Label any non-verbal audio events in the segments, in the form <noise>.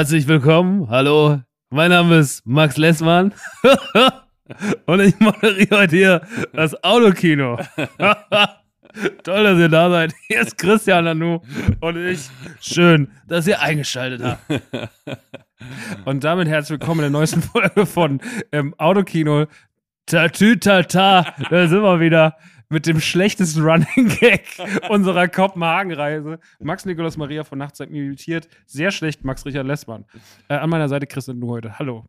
Herzlich willkommen. Hallo, mein Name ist Max Lessmann. <laughs> Und ich moderiere heute hier das Autokino. <laughs> Toll, dass ihr da seid. Hier ist Christian Nanu und ich. Schön, dass ihr eingeschaltet habt. <laughs> Und damit herzlich willkommen in der neuesten Folge von ähm, Autokino. Tatü Tata. Da sind wir wieder mit dem schlechtesten Running Gag <laughs> unserer Kopenhagen-Reise. Max Nikolaus Maria von Nachtzeit imitiert. Sehr schlecht, Max Richard Lessmann. Äh, an meiner Seite Christian Nanu heute. Hallo.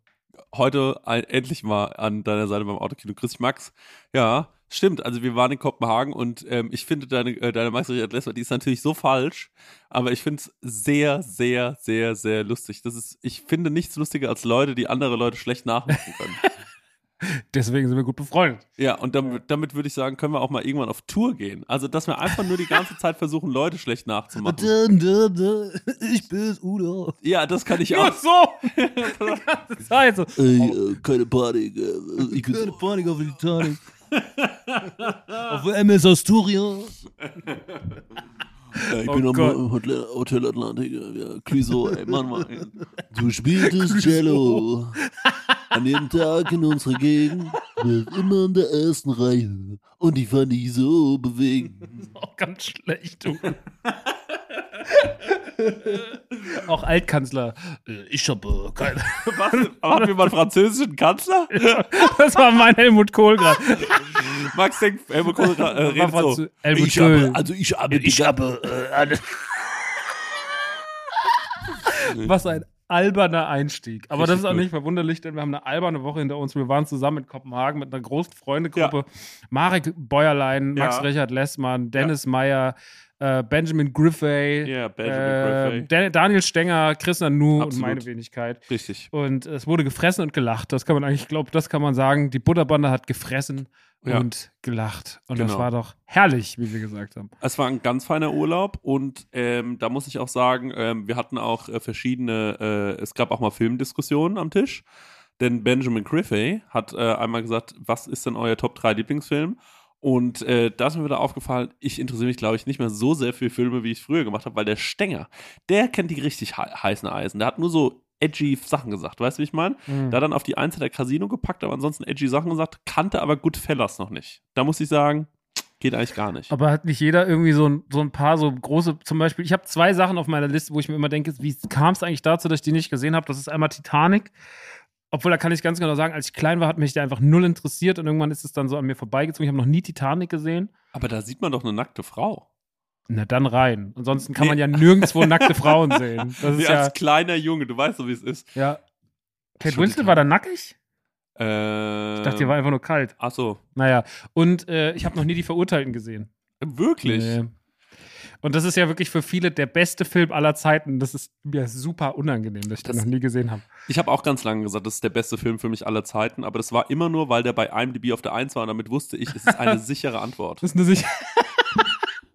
Heute ein, endlich mal an deiner Seite beim Autokino. Dich, Max. Ja, stimmt. Also wir waren in Kopenhagen und ähm, ich finde deine, äh, deine Max Richard Lessmann, die ist natürlich so falsch, aber ich finde es sehr, sehr, sehr, sehr lustig. Das ist, ich finde nichts lustiger als Leute, die andere Leute schlecht nachmachen können. <laughs> <laughs> Deswegen sind wir gut befreundet. Ja, und damit, damit würde ich sagen, können wir auch mal irgendwann auf Tour gehen. Also, dass wir einfach nur die ganze Zeit versuchen, Leute schlecht nachzumachen. Ich bin's, Udo. Ja, das kann ich Nur auch. so. <laughs> Die ganze Zeit so. Ey, äh, keine Panik. Äh, ich bin Keine Panik auf die Titanic. <laughs> auf MS Asturias. Äh, ich Oh bin am. Hotel, Hotel Atlantik. Ja, Clouseau, ey, Mann, Mann. <laughs> Du spieltest Cello. An jedem Tag in unserer Gegend. War immer in der ersten Reihe. Und ich fand dich so bewegend. <laughs> Auch ganz schlecht, du. <laughs> Auch Altkanzler. Äh, Ich habe keine. <laughs> Was? Hatten wir mal einen französischen Kanzler? <laughs> Das war mein Helmut Kohl gerade. Max denkt, Helmut Kohl äh, redet so. Helmut Ich habe, Kohl. also ich habe, Ich habe. Äh, Was ein alberner Einstieg. Aber das ist auch Richtig nicht verwunderlich, denn wir haben eine alberne Woche hinter uns. Wir waren zusammen in Kopenhagen mit einer großen Freundegruppe. Marek Bäuerlein, Max Ja. Richard Lessmann, Dennis Meyer, äh, Benjamin Griffey, Ja, Benjamin äh, Griffey. Daniel Stenger, Christian Nu und meine Wenigkeit. Richtig. Und es wurde gefressen und gelacht. Das kann man eigentlich, ich glaube, das kann man sagen. Die Butterbande hat gefressen Ja. und gelacht. Und das Genau. war doch herrlich, wie wir gesagt haben. Es war ein ganz feiner Urlaub und ähm, da muss ich auch sagen, ähm, wir hatten auch äh, verschiedene, äh, es gab auch mal Filmdiskussionen am Tisch. Denn Benjamin Griffey hat äh, einmal gesagt, was ist denn euer Top 3 Lieblingsfilm? Und äh, da ist mir wieder aufgefallen, ich interessiere mich, glaube ich, nicht mehr so sehr für Filme, wie ich früher gemacht habe, weil der Stenger, der kennt die richtig hei- heißen Eisen. Der hat nur so edgy Sachen gesagt, weißt du, wie ich meine? Mhm. Da hat dann auf die Eins hat er Casino gepackt, aber ansonsten edgy Sachen gesagt, kannte aber Goodfellas noch nicht. Da muss ich sagen, geht eigentlich gar nicht. Aber hat nicht jeder irgendwie so ein, so ein paar so große, zum Beispiel, ich habe zwei Sachen auf meiner Liste, wo ich mir immer denke, wie kam es eigentlich dazu, dass ich die nicht gesehen habe? Das ist einmal Titanic. Obwohl, da kann ich ganz genau sagen, als ich klein war, hat mich der einfach null interessiert und irgendwann ist es dann so an mir vorbeigezogen. Ich habe noch nie Titanic gesehen. Aber da sieht man doch eine nackte Frau. Na, dann rein. Ansonsten kann Nee. man ja nirgendwo <laughs> nackte Frauen sehen. Das ist ja, als kleiner Junge, du weißt so, wie es ist. ja. Kate Winslet war da nackig? Äh, Ich dachte, die war einfach nur kalt. Ach so. Naja, und äh, ich habe noch nie die Verurteilten gesehen. Wirklich? Nee. Und das ist ja wirklich für viele der beste Film aller Zeiten. Das ist mir super unangenehm, dass ich den Das- noch nie gesehen habe. Ich habe auch ganz lange gesagt, das ist der beste Film für mich aller Zeiten, aber das war immer nur, weil der bei IMDb auf der 1 war und damit wusste ich, es ist eine <laughs> sichere Antwort. Das ist eine sicher.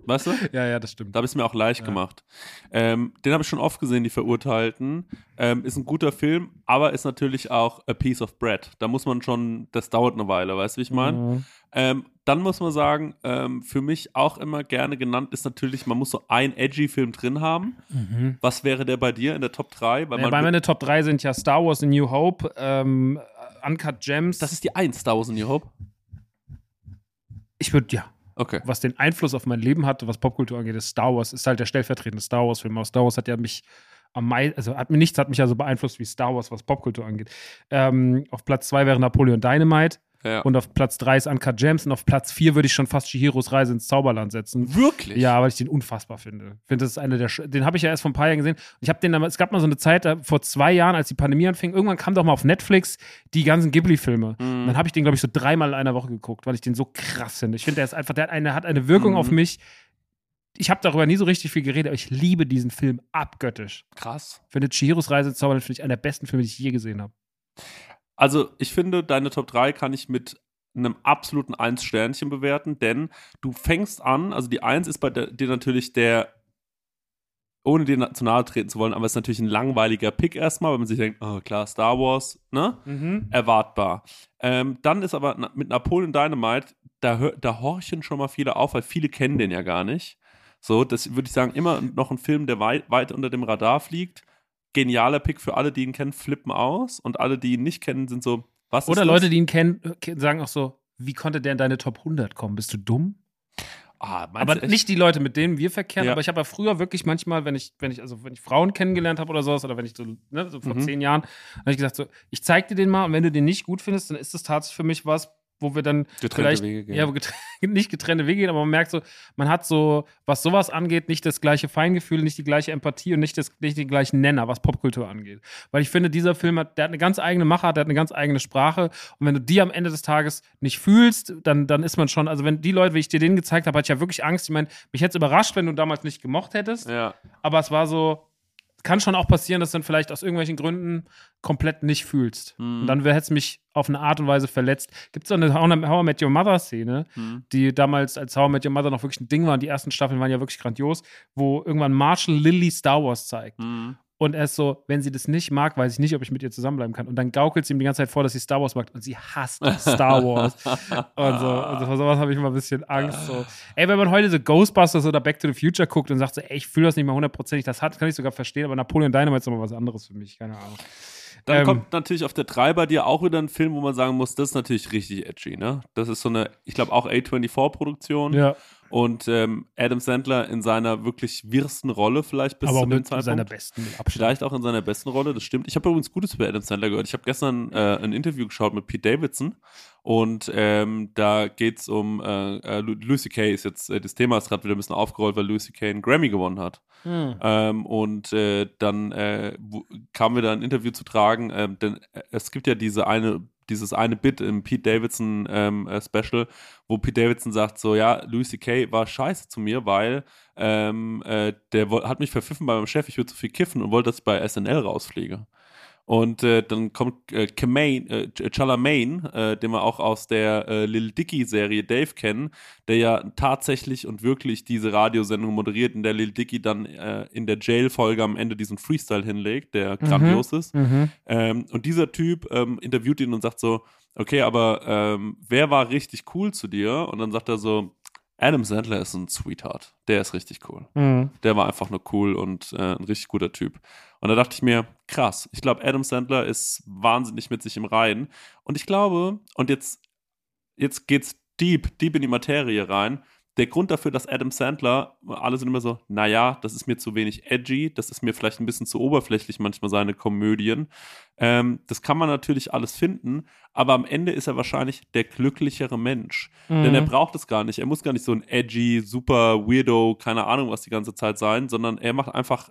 Weißt du? ja, ja, das stimmt. Da habe ich es mir auch leicht Ja. gemacht. Ähm, den habe ich schon oft gesehen, die Verurteilten. Ähm, ist ein guter Film, aber ist natürlich auch a piece of bread. Da muss man schon, das dauert eine Weile, weißt du, wie ich meine? Mhm. Ähm, dann muss man sagen, ähm, für mich auch immer gerne genannt ist natürlich, man muss so einen edgy Film drin haben. Mhm. Was wäre der bei dir in der Top 3? Weil Ja, bei meine Top 3 sind ja Star Wars A New Hope, ähm, Uncut Gems. das ist die 1, Star Wars in New Hope. ich würde, ja, Okay. was den Einfluss auf mein Leben hatte, was Popkultur angeht, ist Star Wars, ist halt der stellvertretende Star Wars-Film. Star Wars hat ja mich am meisten, also hat mir nichts, hat mich ja so beeinflusst wie Star Wars, was Popkultur angeht. Ähm, auf Platz 2 wäre Napoleon Dynamite Ja. und auf Platz 3 ist Uncut Gems und auf Platz 4 würde ich schon fast Chihiros Reise ins Zauberland setzen. Wirklich? Ja, weil ich den unfassbar finde. Ich finde, das ist eine der. Sch- Den habe ich ja erst vor ein paar Jahren gesehen. Ich habe den, damals- es gab mal so eine Zeit, vor zwei Jahren, als die Pandemie anfing, irgendwann kam doch mal auf Netflix die ganzen Ghibli-Filme. Mhm. Und Dann habe ich den, glaube ich, so dreimal in einer Woche geguckt, weil ich den so krass finde. Ich finde, der ist einfach, der hat eine, hat eine Wirkung Mhm. auf mich. Ich habe darüber nie so richtig viel geredet, aber ich liebe diesen Film abgöttisch. Krass. Ich finde Chihiros Reise ins Zauberland finde ich einer der besten Filme, die ich je gesehen habe. Also, ich finde, deine Top 3 kann ich mit einem absoluten 1-Sternchen bewerten, denn du fängst an, also die 1 ist bei dir natürlich der, ohne dir zu nahe treten zu wollen, aber es ist natürlich ein langweiliger Pick erstmal, weil man sich denkt, oh klar, Star Wars, ne? Erwartbar. Ähm, dann ist aber na, mit Napoleon Dynamite, da, da horchen schon mal viele auf, weil viele kennen den ja gar nicht. So, das würde ich sagen, immer noch ein Film, der weit, weit unter dem Radar fliegt. Genialer Pick für alle, die ihn kennen, flippen aus und alle, die ihn nicht kennen, sind so, was Oder ist Leute, das? die ihn kennen, sagen auch so, wie konnte der in deine Top 100 kommen? Bist du dumm? Ah, Aber du nicht die Leute, mit denen wir verkehren, Ja. aber ich habe ja früher wirklich manchmal, wenn ich, wenn ich, also wenn ich Frauen kennengelernt habe oder sowas, oder wenn ich so, ne, so vor Mhm. zehn Jahren, habe ich gesagt, so, ich zeig dir den mal und wenn du den nicht gut findest, dann ist das tatsächlich für mich was, wo wir dann Getrennte vielleicht, Wege gehen. ja, getren <laughs> nicht getrennte Wege gehen, aber man merkt so, man hat so, was sowas angeht, nicht das gleiche Feingefühl, nicht die gleiche Empathie und nicht, das, nicht den gleichen Nenner, was Popkultur angeht. Weil ich finde, dieser Film hat, der hat eine ganz eigene Machart, der hat eine ganz eigene Sprache und wenn du die am Ende des Tages nicht fühlst, dann, dann ist man schon, also wenn die Leute, wie ich dir den gezeigt habe, hatte ich ja wirklich Angst. Ich meine, mich hätte es überrascht, wenn du damals nicht gemocht hättest, Ja. aber es war so, kann schon auch passieren, dass du dann vielleicht aus irgendwelchen Gründen komplett nicht fühlst. Mhm. Und dann hätte es mich auf eine Art und Weise verletzt. Gibt es auch eine How I Met Your Mother Szene, Mhm. die damals als How I Met Your Mother noch wirklich ein Ding war. Die ersten Staffeln waren ja wirklich grandios, wo irgendwann Marshall Lily Star Wars zeigt. Mhm. Und er ist so, wenn sie das nicht mag, weiß ich nicht, ob ich mit ihr zusammenbleiben kann. Und dann gaukelt sie ihm die ganze Zeit vor, dass sie Star Wars mag. Und sie hasst <laughs> Star Wars. und so. Und so, vor sowas habe ich immer ein bisschen Angst. So. Ey, wenn man heute so Ghostbusters oder Back to the Future guckt und sagt so, ey, ich fühle das nicht mal hundertprozentig, das hat, kann ich sogar verstehen, aber Napoleon Dynamite ist nochmal was anderes für mich. Keine Ahnung. Dann Ähm, kommt natürlich auf der 3 bei dir auch wieder ein Film, wo man sagen muss, das ist natürlich richtig edgy, ne? Das ist so eine, ich glaube auch A24-Produktion. Ja, Und ähm, Adam Sandler in seiner wirklich wirsten Rolle vielleicht bis aber zu dem Zeitpunkt. seiner besten Abstand. Vielleicht auch in seiner besten Rolle, das stimmt. Ich habe übrigens Gutes über Adam Sandler gehört. Ich habe gestern äh, ein Interview geschaut mit Pete Davidson und ähm, da geht es um äh, äh, Lu- Lucy Kay ist jetzt, äh, das Thema ist gerade wieder ein bisschen aufgerollt, weil Lucy Kay einen Grammy gewonnen hat. Hm. Ähm, und äh, dann äh, wo, kam wieder ein Interview zu tragen, ähm, denn es gibt ja diese eine, dieses eine Bit im Pete Davidson ähm, äh, Special, wo Pete Davidson sagt so, ja, Louis C.K. war scheiße zu mir, weil ähm, äh, der hat mich verpfiffen bei meinem Chef, ich würde zu viel kiffen und wollte, dass ich bei SNL rausfliege. Und äh, dann kommt äh, Kemain, äh, Ch- Chalamet, äh, den wir auch aus der äh, Lil Dicky-Serie Dave kennen, der ja tatsächlich und wirklich diese Radiosendung moderiert, in der Lil Dicky dann äh, in der Jail-Folge am Ende diesen Freestyle hinlegt, der grandios ist. Mhm. Ähm, und dieser Typ ähm, interviewt ihn und sagt so, okay, aber ähm, wer war richtig cool zu dir? Und dann sagt er so, Adam Sandler ist ein Sweetheart. Der ist richtig cool. Mhm. Der war einfach nur cool und äh, ein richtig guter Typ. Und da dachte ich mir, krass, ich glaube, Adam Sandler ist wahnsinnig mit sich im Reinen. Und ich glaube, und jetzt, jetzt geht's deep, deep in die Materie rein. Der Grund dafür, dass Adam Sandler, alle sind immer so, naja, das ist mir zu wenig edgy, das ist mir vielleicht ein bisschen zu oberflächlich, manchmal seine Komödien. Ähm, das kann man natürlich alles finden, aber am Ende ist er wahrscheinlich der glücklichere Mensch. Denn er Mhm. braucht es gar nicht. Er muss gar nicht so ein edgy, super weirdo, keine Ahnung was die ganze Zeit sein, sondern er macht einfach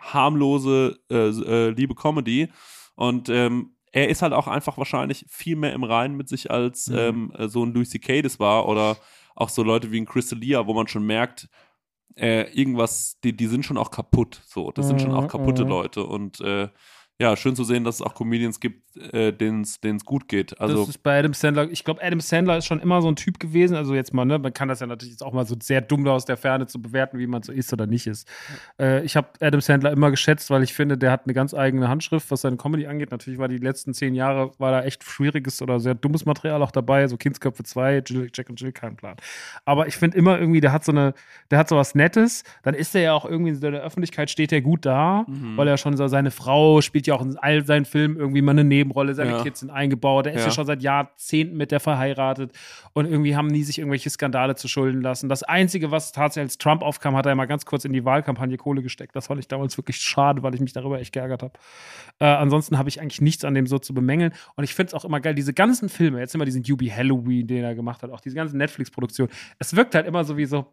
harmlose, äh, äh, liebe Comedy. Und ähm, er ist halt auch einfach wahrscheinlich viel mehr im Reinen mit sich als Mhm. ähm, äh, so ein Louis C.K. das war oder auch so Leute wie ein Crystalia, wo man schon merkt, äh, irgendwas, die, die sind schon auch kaputt. So, das sind schon auch Mhm, kaputte mhm. Leute. Und äh, ja, schön zu sehen, dass es auch Comedians gibt, äh, denen es gut geht. Also das ist bei Adam Sandler, ich glaube, Adam Sandler ist schon immer so ein Typ gewesen. Also jetzt mal, ne, man kann das ja natürlich jetzt auch mal so sehr dumm da aus der Ferne zu bewerten, wie man so ist oder nicht ist. Äh, ich habe Adam Sandler immer geschätzt, weil ich finde, der hat eine ganz eigene Handschrift, was seine Comedy angeht. Natürlich war die letzten zehn Jahre, war da echt schwieriges oder sehr dummes Material auch dabei, so Kindsköpfe 2, Jill, Jack und Jill, kein Plan. Aber ich finde immer irgendwie, der hat so eine, der hat so was Nettes, dann ist er ja auch irgendwie in der Öffentlichkeit steht er gut da, Mhm. weil er schon so, seine Frau spielt ja auch in all seinen Filmen irgendwie mal eine Nebenrolle, seine Ja. Kids sind eingebaut, er ist ja. Ja. schon seit Jahrzehnten mit der verheiratet und irgendwie haben nie sich irgendwelche Skandale zu schulden lassen. Das Einzige, was tatsächlich als Trump aufkam, hat er mal ganz kurz in die Wahlkampagne Kohle gesteckt. Das fand ich damals wirklich schade, weil ich mich darüber echt geärgert habe. Äh, ansonsten habe ich eigentlich nichts an dem so zu bemängeln. Und ich finde es auch immer geil, diese ganzen Filme, jetzt immer diesen Yubi Halloween, den er gemacht hat, auch diese ganzen Netflix-Produktionen. Es wirkt halt immer so wie so,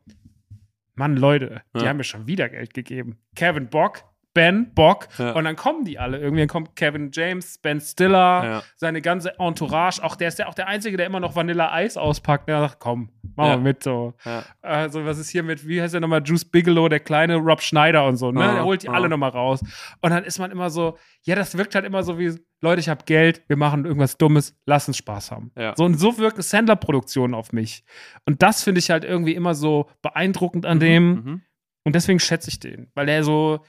Mann, Leute, die Ja. haben mir schon wieder Geld gegeben. Kevin Bock, Ben Bock Ja. und dann kommen die alle. Irgendwie kommt Kevin James, Ben Stiller, Ja. seine ganze Entourage. Auch der ist ja auch der Einzige, der immer noch Vanilla Eis auspackt. Der sagt, komm, mach Ja. mal mit so. Also, was ist hier mit, wie heißt der nochmal, Juice Bigelow, der kleine Rob Schneider und so, ne? Der holt die alle nochmal raus. Und dann ist man immer so, ja, das wirkt halt immer so wie, Leute, ich habe Geld, wir machen irgendwas Dummes, lass uns Spaß haben. Ja. So und so wirken Sandler-Produktionen auf mich. Und das finde ich halt irgendwie immer so beeindruckend an dem. Mhm. Und deswegen schätze ich den, weil der so,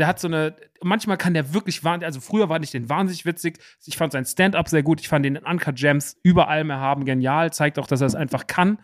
der hat so eine, manchmal kann der wirklich wahnsinnig, also früher fand ich den wahnsinnig witzig. Ich fand sein Stand-up sehr gut. Ich fand den in Uncut Gems überall mehr haben genial. Zeigt auch, dass er es einfach kann.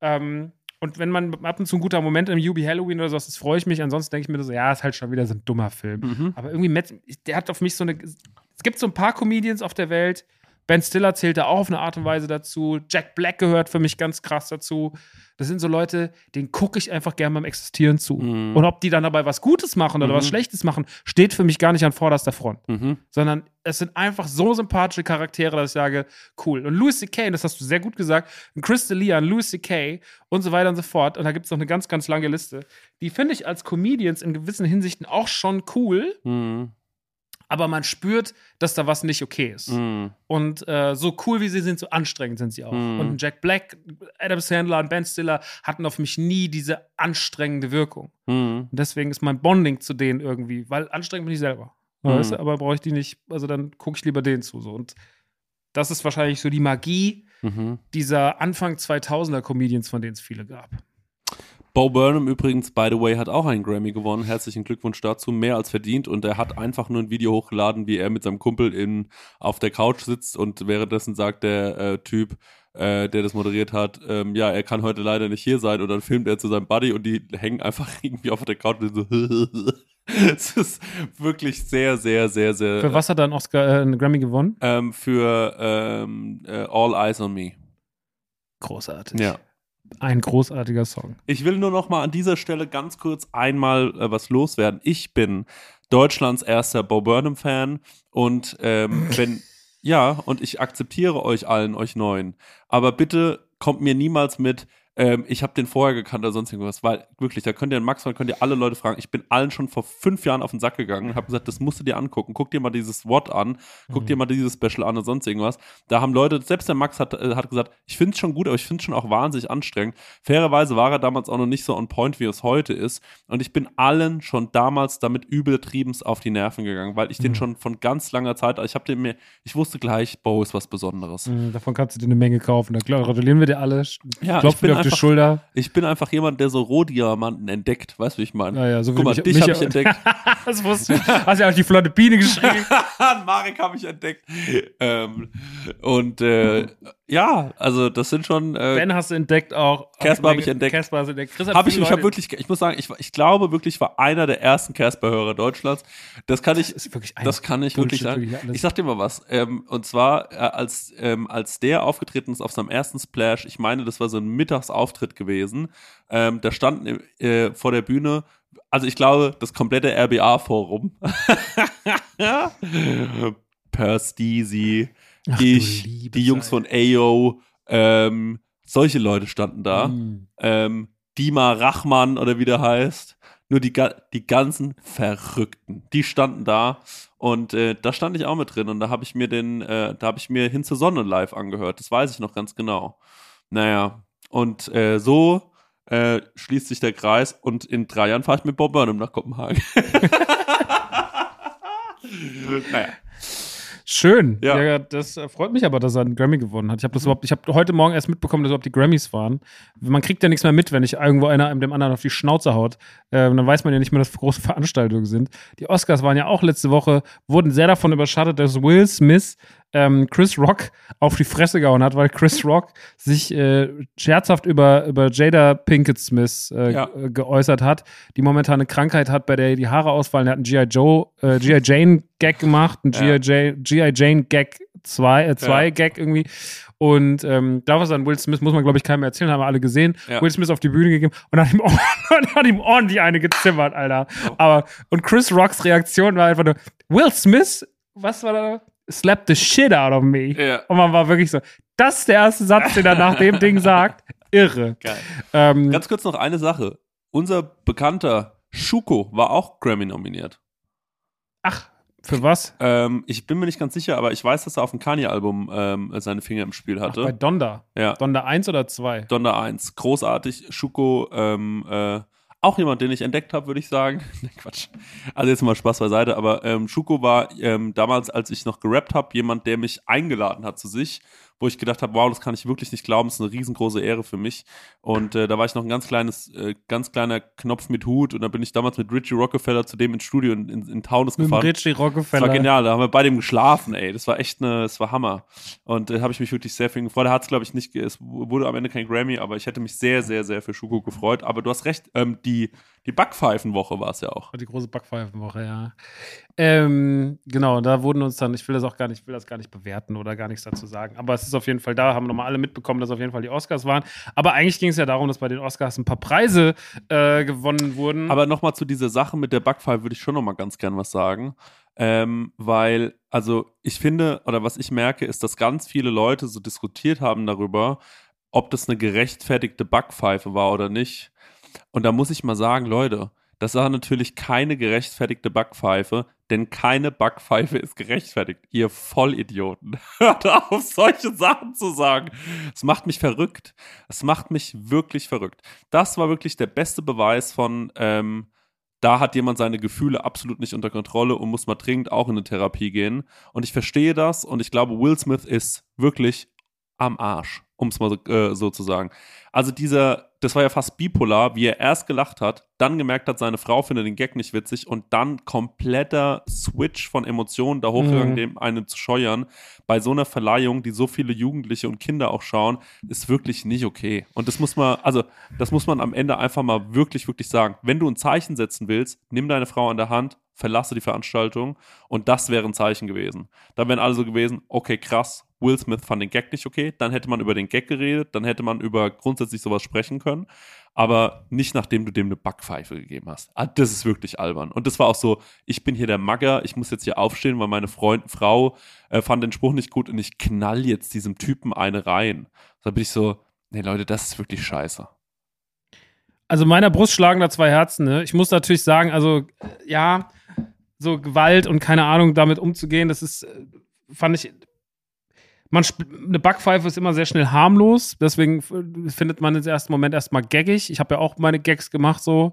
Ähm, Und wenn man ab und zu ein guter Moment im UB Halloween oder sowas, das freue ich mich. Ansonsten denke ich mir so, ja, ist halt schon wieder so ein dummer Film. Mhm. Aber irgendwie, der hat auf mich so eine. Es gibt so ein paar Comedians auf der Welt. Ben Stiller zählt da auch auf eine Art und Weise dazu. Jack Black gehört für mich ganz krass dazu. Das sind so Leute, denen gucke ich einfach gerne beim Existieren zu. Mhm. Und ob die dann dabei was Gutes machen oder Mhm. was Schlechtes machen, steht für mich gar nicht an vorderster Front. Mhm. Sondern es sind einfach so sympathische Charaktere, dass ich sage, cool. Und Louis C.K., das hast du sehr gut gesagt, und Chris D'Elia, und Louis C.K. und so weiter und so fort. Und da gibt es noch eine ganz, ganz lange Liste. Die finde ich als Comedians in gewissen Hinsichten auch schon cool, Mhm. Aber man spürt, dass da was nicht okay ist. Mhm. Und äh, so cool wie sie sind, so anstrengend sind sie auch. Mhm. Und Jack Black, Adam Sandler und Ben Stiller hatten auf mich nie diese anstrengende Wirkung. Mhm. Und deswegen ist mein Bonding zu denen irgendwie, weil anstrengend bin ich selber. Mhm. Weißt du? Aber brauche ich die nicht, also dann gucke ich lieber denen zu. So. Und das ist wahrscheinlich so die Magie Mhm. dieser Anfang 2000er Comedians, von denen es viele gab. Bo Burnham übrigens, by the way, hat auch einen Grammy gewonnen. Herzlichen Glückwunsch dazu. Mehr als verdient. Und er hat einfach nur ein Video hochgeladen, wie er mit seinem Kumpel in, auf der Couch sitzt und währenddessen sagt der äh, Typ, äh, der das moderiert hat, ähm, ja, er kann heute leider nicht hier sein. Und dann filmt er zu seinem Buddy und die hängen einfach <laughs> irgendwie auf der Couch und so. <laughs> es ist wirklich sehr, sehr, sehr, sehr. Für was hat er einen Oscar, äh, einen Grammy gewonnen? Ähm, für ähm, äh, All Eyes on Me. Großartig. Ja. Ein großartiger Song. Ich will nur noch mal an dieser Stelle ganz kurz einmal äh, was loswerden. Ich bin Deutschlands erster Bo Burnham-Fan und ähm, <laughs> wenn ja, und ich akzeptiere euch allen, euch neuen. Aber bitte kommt mir niemals mit, ähm, ich habe den vorher gekannt oder sonst irgendwas, weil wirklich, da könnt ihr Max, könnt ihr alle Leute fragen. Ich bin allen schon vor fünf Jahren auf den Sack gegangen und habe gesagt, das musst du dir angucken. Guck dir mal dieses Wort an, guck dir mal dieses Special an und sonst irgendwas. Da haben Leute, selbst der Max hat, äh, hat gesagt, ich finde es schon gut, aber ich finde es schon auch wahnsinnig anstrengend. Fairerweise war er damals auch noch nicht so on point, wie es heute ist. Und ich bin allen schon damals damit übeltriebens auf die Nerven gegangen, weil ich den Mhm. schon von ganz langer Zeit, ich habe den mir, ich wusste gleich, Bo ist was Besonderes. Mhm, davon kannst du dir eine Menge kaufen. Da gratulieren wir dir alle. Ja, ich bin einfach- Schulter. Ich bin einfach jemand, der so Rohdiamanten entdeckt, weißt du, wie ich meine? Naja, so Guck mal, mich- dich mich habe auch- ich entdeckt. <laughs> das wusste ich. Hast ja auch die flotte Biene geschrieben. <laughs> Marek habe ich entdeckt. Ähm, und äh, ja, also das sind schon. Äh, Ben hast du entdeckt auch. Casper hab ich entdeckt. Casper hast du entdeckt. Chris hat habe ich, viele ich habe Leute- wirklich, ich muss sagen, ich, ich glaube wirklich, ich war einer der ersten Casper-Hörer Deutschlands. Das kann ich, Das das kann ich Bullshit, wirklich sagen. wirklich. Ich sag dir mal was. Ähm, und zwar, äh, als, ähm, als der aufgetreten ist auf seinem ersten Splash, ich meine, das war so ein Mittagsauftritt gewesen, ähm, da standen äh, vor der Bühne, also ich glaube, das komplette RBA-Forum. <laughs> Persteezy, Ach, ich, die Jungs Zeit. von AO, ähm, solche Leute standen da. Mm. Ähm, Dima Rachmann oder wie der heißt. Nur die, die ganzen Verrückten, die standen da und äh, da stand ich auch mit drin und da habe ich mir den, äh, da habe ich mir hin zur Sonne live angehört. Das weiß ich noch ganz genau. Naja, und äh, so äh, schließt sich der Kreis und in drei Jahren fahre ich mit Bob Burnham nach Kopenhagen. <laughs> <laughs> naja. Schön. Ja. Ja. das freut mich aber, dass er einen Grammy gewonnen hat. Ich habe das überhaupt, ich habe heute Morgen erst mitbekommen, dass überhaupt die Grammys waren. Man kriegt ja nichts mehr mit, wenn nicht irgendwo einer einem dem anderen auf die Schnauze haut. Ähm, dann weiß man ja nicht mehr, dass große <laughs> Veranstaltungen sind. Die Oscars waren ja auch letzte Woche, wurden sehr davon überschattet, dass Will Smith ähm, Chris Rock auf die Fresse gehauen hat, weil Chris Rock sich äh, scherzhaft über, über Jada Pinkett Smith äh, Ja. ge- geäußert hat, die momentan eine Krankheit hat, bei der die Haare ausfallen. Er hat einen G.I. Joe, äh, G.I. <laughs> Jane Gag gemacht, einen. Ja. G.I. Jane Gag 2 äh, zwei Ja. Gag irgendwie. Und ähm, da war es dann Will Smith, muss man glaube ich keinem erzählen, haben wir alle gesehen. Ja. Will Smith auf die Bühne gegeben und hat ihm, <laughs> und hat ihm ordentlich eine gezimmert, Alter. Oh. Aber, und Chris Rocks Reaktion war einfach nur, Will Smith, was war da? Slap the shit out of me. Ja. Und man war wirklich so, das ist der erste Satz, den er nach dem Ding sagt. Irre. Geil. Ähm, Ganz kurz noch eine Sache. Unser bekannter Schuko war auch Grammy nominiert. ach, für was? Ähm, ich bin mir nicht ganz sicher, aber ich weiß, dass er auf dem Kanye-Album ähm, seine Finger im Spiel Ach, hatte. bei Donda. ja, Donda 1 oder 2? Donner 1. Großartig. Schuko, ähm, äh, auch jemand, den ich entdeckt habe, würde ich sagen. <laughs> Quatsch. Also jetzt mal Spaß beiseite, aber ähm, Schuko war ähm, damals, als ich noch gerappt habe, jemand, der mich eingeladen hat zu sich, wo ich gedacht habe, wow, das kann ich wirklich nicht glauben, das ist eine riesengroße Ehre für mich. Und äh, da war ich noch ein ganz kleines, äh, ganz kleiner Knopf mit Hut und da bin ich damals mit Richie Rockefeller zu dem ins Studio in, in, in Taunus Mit gefahren. Richie Das war Rockefeller. genial, da haben wir bei dem geschlafen, ey. Das war echt eine, das war Hammer. Und da äh, habe ich mich wirklich sehr für ihn gefreut. Er hat es, glaube ich, nicht, ge- es wurde am Ende kein Grammy, aber ich hätte mich sehr, sehr, sehr für Schuko gefreut. Aber du hast recht, ähm, die, die Backpfeifenwoche war es ja auch. Die große Backpfeifenwoche, ja. Ähm, genau, da wurden uns dann, ich will das auch gar nicht, ich will das gar nicht bewerten oder gar nichts dazu sagen. Aber es ist auf jeden Fall da, haben nochmal alle mitbekommen, dass auf jeden Fall die Oscars waren. Aber eigentlich ging es ja darum, dass bei den Oscars ein paar Preise äh, gewonnen wurden. Aber nochmal zu dieser Sache mit der Backpfeife würde ich schon nochmal ganz gern was sagen. Ähm, weil, also ich finde, oder was ich merke, ist, dass ganz viele Leute so diskutiert haben darüber, ob das eine gerechtfertigte Backpfeife war oder nicht. Und da muss ich mal sagen, Leute, das war natürlich keine gerechtfertigte Backpfeife, denn keine Backpfeife ist gerechtfertigt. Ihr Vollidioten. <laughs> Hört auf, solche Sachen zu sagen. Es macht mich verrückt. Es macht mich wirklich verrückt. Das war wirklich der beste Beweis von, ähm, da hat jemand seine Gefühle absolut nicht unter Kontrolle und muss mal dringend auch in eine Therapie gehen. Und ich verstehe das und ich glaube, Will Smith ist wirklich am Arsch, um es mal so, äh, so zu sagen. Also dieser, das war ja fast bipolar, wie er erst gelacht hat, dann gemerkt hat, seine Frau findet den Gag nicht witzig und dann kompletter Switch von Emotionen da hochgegangen, Mhm. dem einen zu scheuern. Bei so einer Verleihung, die so viele Jugendliche und Kinder auch schauen, ist wirklich nicht okay. Und das muss man, also das muss man am Ende einfach mal wirklich, wirklich sagen. Wenn du ein Zeichen setzen willst, nimm deine Frau an der Hand, verlasse die Veranstaltung und das wäre ein Zeichen gewesen. Da wären alle so gewesen, okay, krass, Will Smith fand den Gag nicht okay, dann hätte man über den Gag geredet, dann hätte man über grundsätzlich sowas sprechen können, aber nicht nachdem du dem eine Backpfeife gegeben hast. Ah, das ist wirklich albern. Und das war auch so, ich bin hier der Magger, ich muss jetzt hier aufstehen, weil meine Freund, Frau äh, fand den Spruch nicht gut und ich knall jetzt diesem Typen eine rein. Da bin ich so, nee Leute, das ist wirklich scheiße. Also meiner Brust schlagen da zwei Herzen. Ne? Ich muss natürlich sagen, also ja, so Gewalt und keine Ahnung, damit umzugehen, das ist, äh, fand ich, man eine Backpfeife ist immer sehr schnell harmlos, deswegen findet man es im ersten Moment erstmal gaggig. Ich habe ja auch meine Gags gemacht so,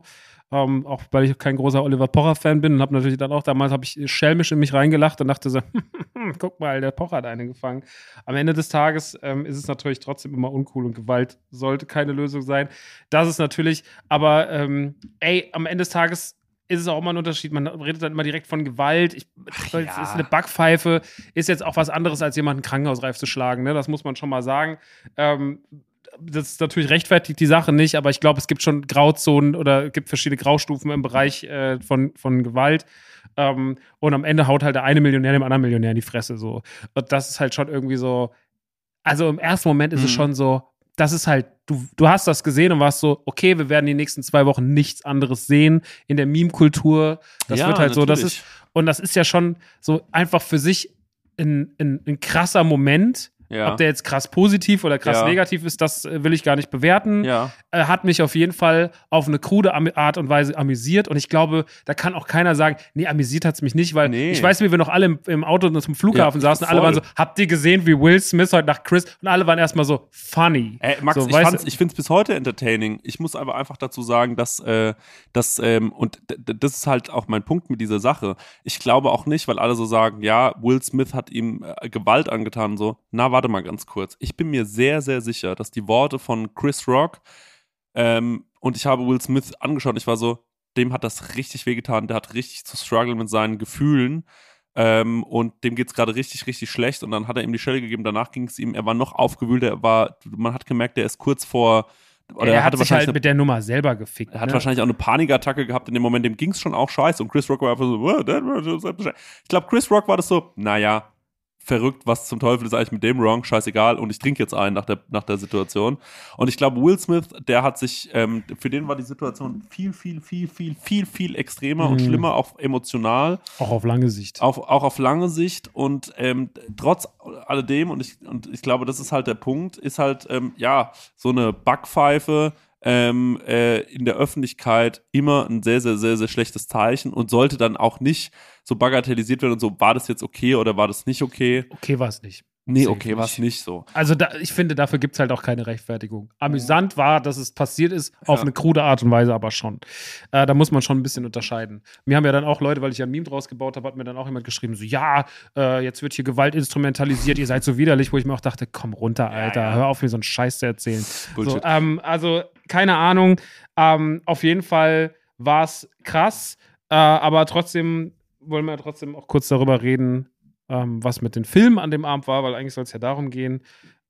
ähm, auch weil ich kein großer Oliver Pocher-Fan bin und habe natürlich dann auch damals habe ich schelmisch in mich reingelacht und dachte so, <laughs> guck mal, der Pocher hat eine gefangen. Am Ende des Tages ähm, ist es natürlich trotzdem immer uncool und Gewalt sollte keine Lösung sein. Das ist natürlich, aber ähm, ey, am Ende des Tages ist es auch immer ein Unterschied. Man redet dann immer direkt von Gewalt. Ich, ja. ist eine Backpfeife ist jetzt auch was anderes, als jemanden krankenhausreif zu schlagen. Ne? Das muss man schon mal sagen. Ähm, das ist natürlich rechtfertigt die Sache nicht, aber ich glaube, es gibt schon Grauzonen oder es gibt verschiedene Graustufen im Bereich äh, von, von Gewalt. Ähm, und am Ende haut halt der eine Millionär dem anderen Millionär in die Fresse. So. Und das ist halt schon irgendwie so. Also im ersten Moment ist es Mhm. schon so, das ist halt, du, du hast das gesehen und warst so, okay, wir werden die nächsten zwei Wochen nichts anderes sehen in der Meme-Kultur. Das Ja, wird halt so, das natürlich. ist, und das ist ja schon so einfach für sich ein, ein, ein krasser Moment. Ja. Ob der jetzt krass positiv oder krass Ja. negativ ist, das äh, will ich gar nicht bewerten. ja. Äh, Hat mich auf jeden Fall auf eine krude Art und Weise amüsiert. Und ich glaube, da kann auch keiner sagen, nee, amüsiert hat es mich nicht, weil Nee. ich weiß, wie wir noch alle im, im Auto zum Flughafen saßen. Alle waren so, voll. habt ihr gesehen, wie Will Smith heute nach Chris? Und alle waren erstmal so funny. Ey, Max, so, ich, ich finde es bis heute entertaining. Ich muss aber einfach dazu sagen, dass, äh, dass ähm, und das ist halt auch mein Punkt mit dieser Sache. Ich glaube auch nicht, weil alle so sagen, ja, Will Smith hat ihm äh, Gewalt angetan so. Na, warte mal ganz kurz. Ich bin mir sehr, sehr sicher, dass die Worte von Chris Rock ähm, und ich habe Will Smith angeschaut, ich war so, dem hat das richtig wehgetan, der hat richtig zu strugglen mit seinen Gefühlen. Ähm, und dem geht's gerade richtig, richtig schlecht. Und dann hat er ihm die Stelle gegeben. Danach ging es ihm, er war noch aufgewühlt, er war, man hat gemerkt, er ist kurz vor. Oder er hat sich wahrscheinlich halt mit der Nummer selber gefickt. er hat ne? wahrscheinlich auch eine Panikattacke gehabt in dem Moment, dem ging es schon auch scheiße. Und Chris Rock war einfach so, "What? That was- ich glaube, Chris Rock war das so, naja, verrückt, was zum Teufel ist eigentlich mit dem wrong, scheißegal. Und ich trinke jetzt einen nach der, nach der Situation. Und ich glaube, Will Smith, der hat sich, ähm, für den war die Situation viel, viel, viel, viel, viel, viel extremer und Mhm. schlimmer, auch emotional Auch auf lange Sicht. auch, auch auf lange Sicht und ähm, trotz alledem, und ich, und ich glaube, das ist halt der Punkt, ist halt, ähm, ja, so eine Backpfeife ähm, äh, in der Öffentlichkeit immer ein sehr, sehr, sehr, sehr schlechtes Zeichen und sollte dann auch nicht so bagatellisiert werden und so, war das jetzt okay oder war das nicht okay? Okay, war es nicht. Nee, okay, war es nicht so. Also da, ich finde, dafür gibt es halt auch keine Rechtfertigung. Amüsant war, dass es passiert ist, auf Ja. eine krude Art und Weise aber schon. Äh, da muss man schon ein bisschen unterscheiden. Mir haben ja dann auch Leute, weil ich ja ein Meme draus gebaut habe, hat mir dann auch jemand geschrieben, so, ja, äh, jetzt wird hier Gewalt instrumentalisiert, ihr seid so widerlich, wo ich mir auch dachte, komm runter, Alter, ja. hör auf, mir so einen Scheiß zu erzählen. So, ähm, also, keine Ahnung. Ähm, auf jeden Fall war es krass, äh, aber trotzdem wollen wir trotzdem auch kurz darüber reden, ähm, was mit den Filmen an dem Abend war, weil eigentlich soll es ja darum gehen.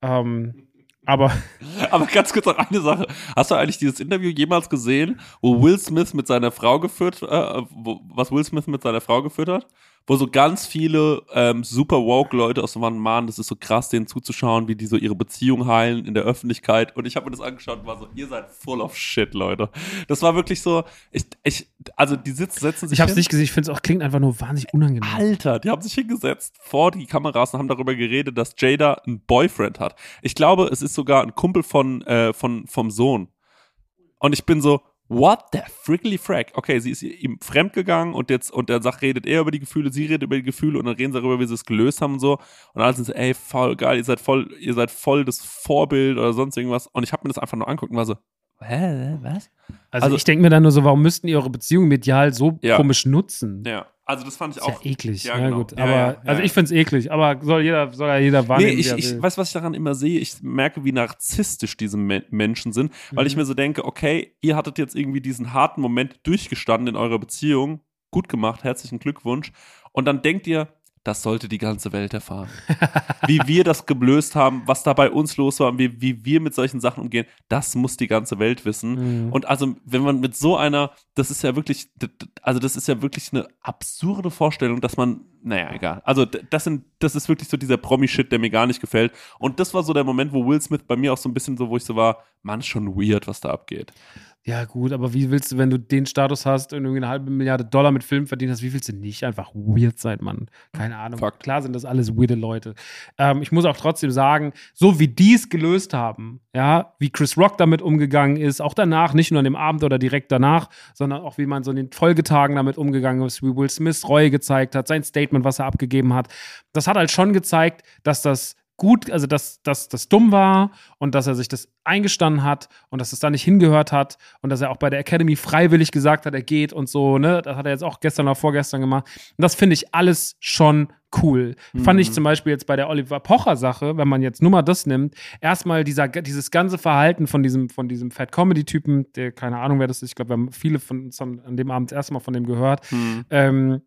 Ähm, aber <laughs> Aber ganz kurz noch eine Sache. Hast du eigentlich dieses Interview jemals gesehen, wo Will Smith mit seiner Frau geführt, äh, wo, was Will Smith mit seiner Frau geführt hat? Wo so ganz viele ähm, super woke Leute aus dem Mann, das ist so krass, denen zuzuschauen, wie die so ihre Beziehung heilen in der Öffentlichkeit. Und ich habe mir das angeschaut und war so, ihr seid full of shit, Leute. Das war wirklich so, ich, ich also die sitzen, setzen sich ich habe es nicht gesehen. Ich finde es auch klingt einfach nur wahnsinnig unangenehm. Alter, die haben sich hingesetzt vor die Kameras und haben darüber geredet, dass Jada einen Boyfriend hat. Ich glaube, es ist sogar ein Kumpel von, äh, von, vom Sohn. Und ich bin so, what the frickly frack? Okay, sie ist ihm fremdgegangen und jetzt, und er sagt, redet er über die Gefühle, sie redet über die Gefühle und dann reden sie darüber, wie sie es gelöst haben und so. Und alle sind so, ey, voll geil, ihr seid voll, ihr seid voll das Vorbild oder sonst irgendwas. Und ich habe mir das einfach nur anguckt und war so, hä, was? Also, Also- ich denke mir dann nur so, warum müssten eure Beziehung medial so Ja. komisch nutzen? Ja, also das fand ich Ist ja auch. eklig. Ja, Ja, genau. gut. Ja, aber, ja, ja, also ja. ich finde es eklig, aber soll jeder, soll ja jeder Nee, wahrnehmen, ich, er ich will. weiß, was ich daran immer sehe. Ich merke, wie narzisstisch diese Me Menschen sind, weil Mhm. ich mir so denke, okay, ihr hattet jetzt irgendwie diesen harten Moment durchgestanden in eurer Beziehung. Gut gemacht, herzlichen Glückwunsch. Und dann denkt ihr, das sollte die ganze Welt erfahren. wie wir das gelöst haben, was da bei uns los war, wie, wie wir mit solchen Sachen umgehen, das muss die ganze Welt wissen. Mhm. Und also, wenn man mit so einer, das ist ja wirklich, also das ist ja wirklich eine absurde Vorstellung, dass man, naja, egal. Also das sind, das ist wirklich so dieser Promi-Shit, der mir gar nicht gefällt. Und das war so der Moment, wo Will Smith bei mir auch so ein bisschen so, wo ich so war, man, ist schon weird, was da abgeht. Ja, gut, aber wie willst du, wenn du den Status hast und irgendwie eine halbe Milliarde Dollar mit Film verdient hast, wie willst du nicht einfach weird sein, Mann? Keine Ahnung. Fakt. Klar sind das alles weirde Leute. Ähm, ich muss auch trotzdem sagen, so wie die es gelöst haben, ja, wie Chris Rock damit umgegangen ist, auch danach, nicht nur an dem Abend oder direkt danach, sondern auch wie man so in den Folgetagen damit umgegangen ist, wie Will Smith Reue gezeigt hat, sein Statement, was er abgegeben hat. Das hat halt schon gezeigt, dass das gut, also dass, dass das dumm war und dass er sich das eingestanden hat und dass es da nicht hingehört hat und dass er auch bei der Academy freiwillig gesagt hat, er geht und so, ne? Das hat er jetzt auch gestern oder vorgestern gemacht. Und das finde ich alles schon cool. Fand ich zum Beispiel jetzt bei der Oliver Pocher-Sache, wenn man jetzt nur mal das nimmt, erstmal dieser, dieses ganze Verhalten von diesem, von diesem Fat-Comedy-Typen, der keine Ahnung, wer das ist, ich glaube, wir haben viele von uns haben an dem Abend das erste Mal von dem gehört. Ähm,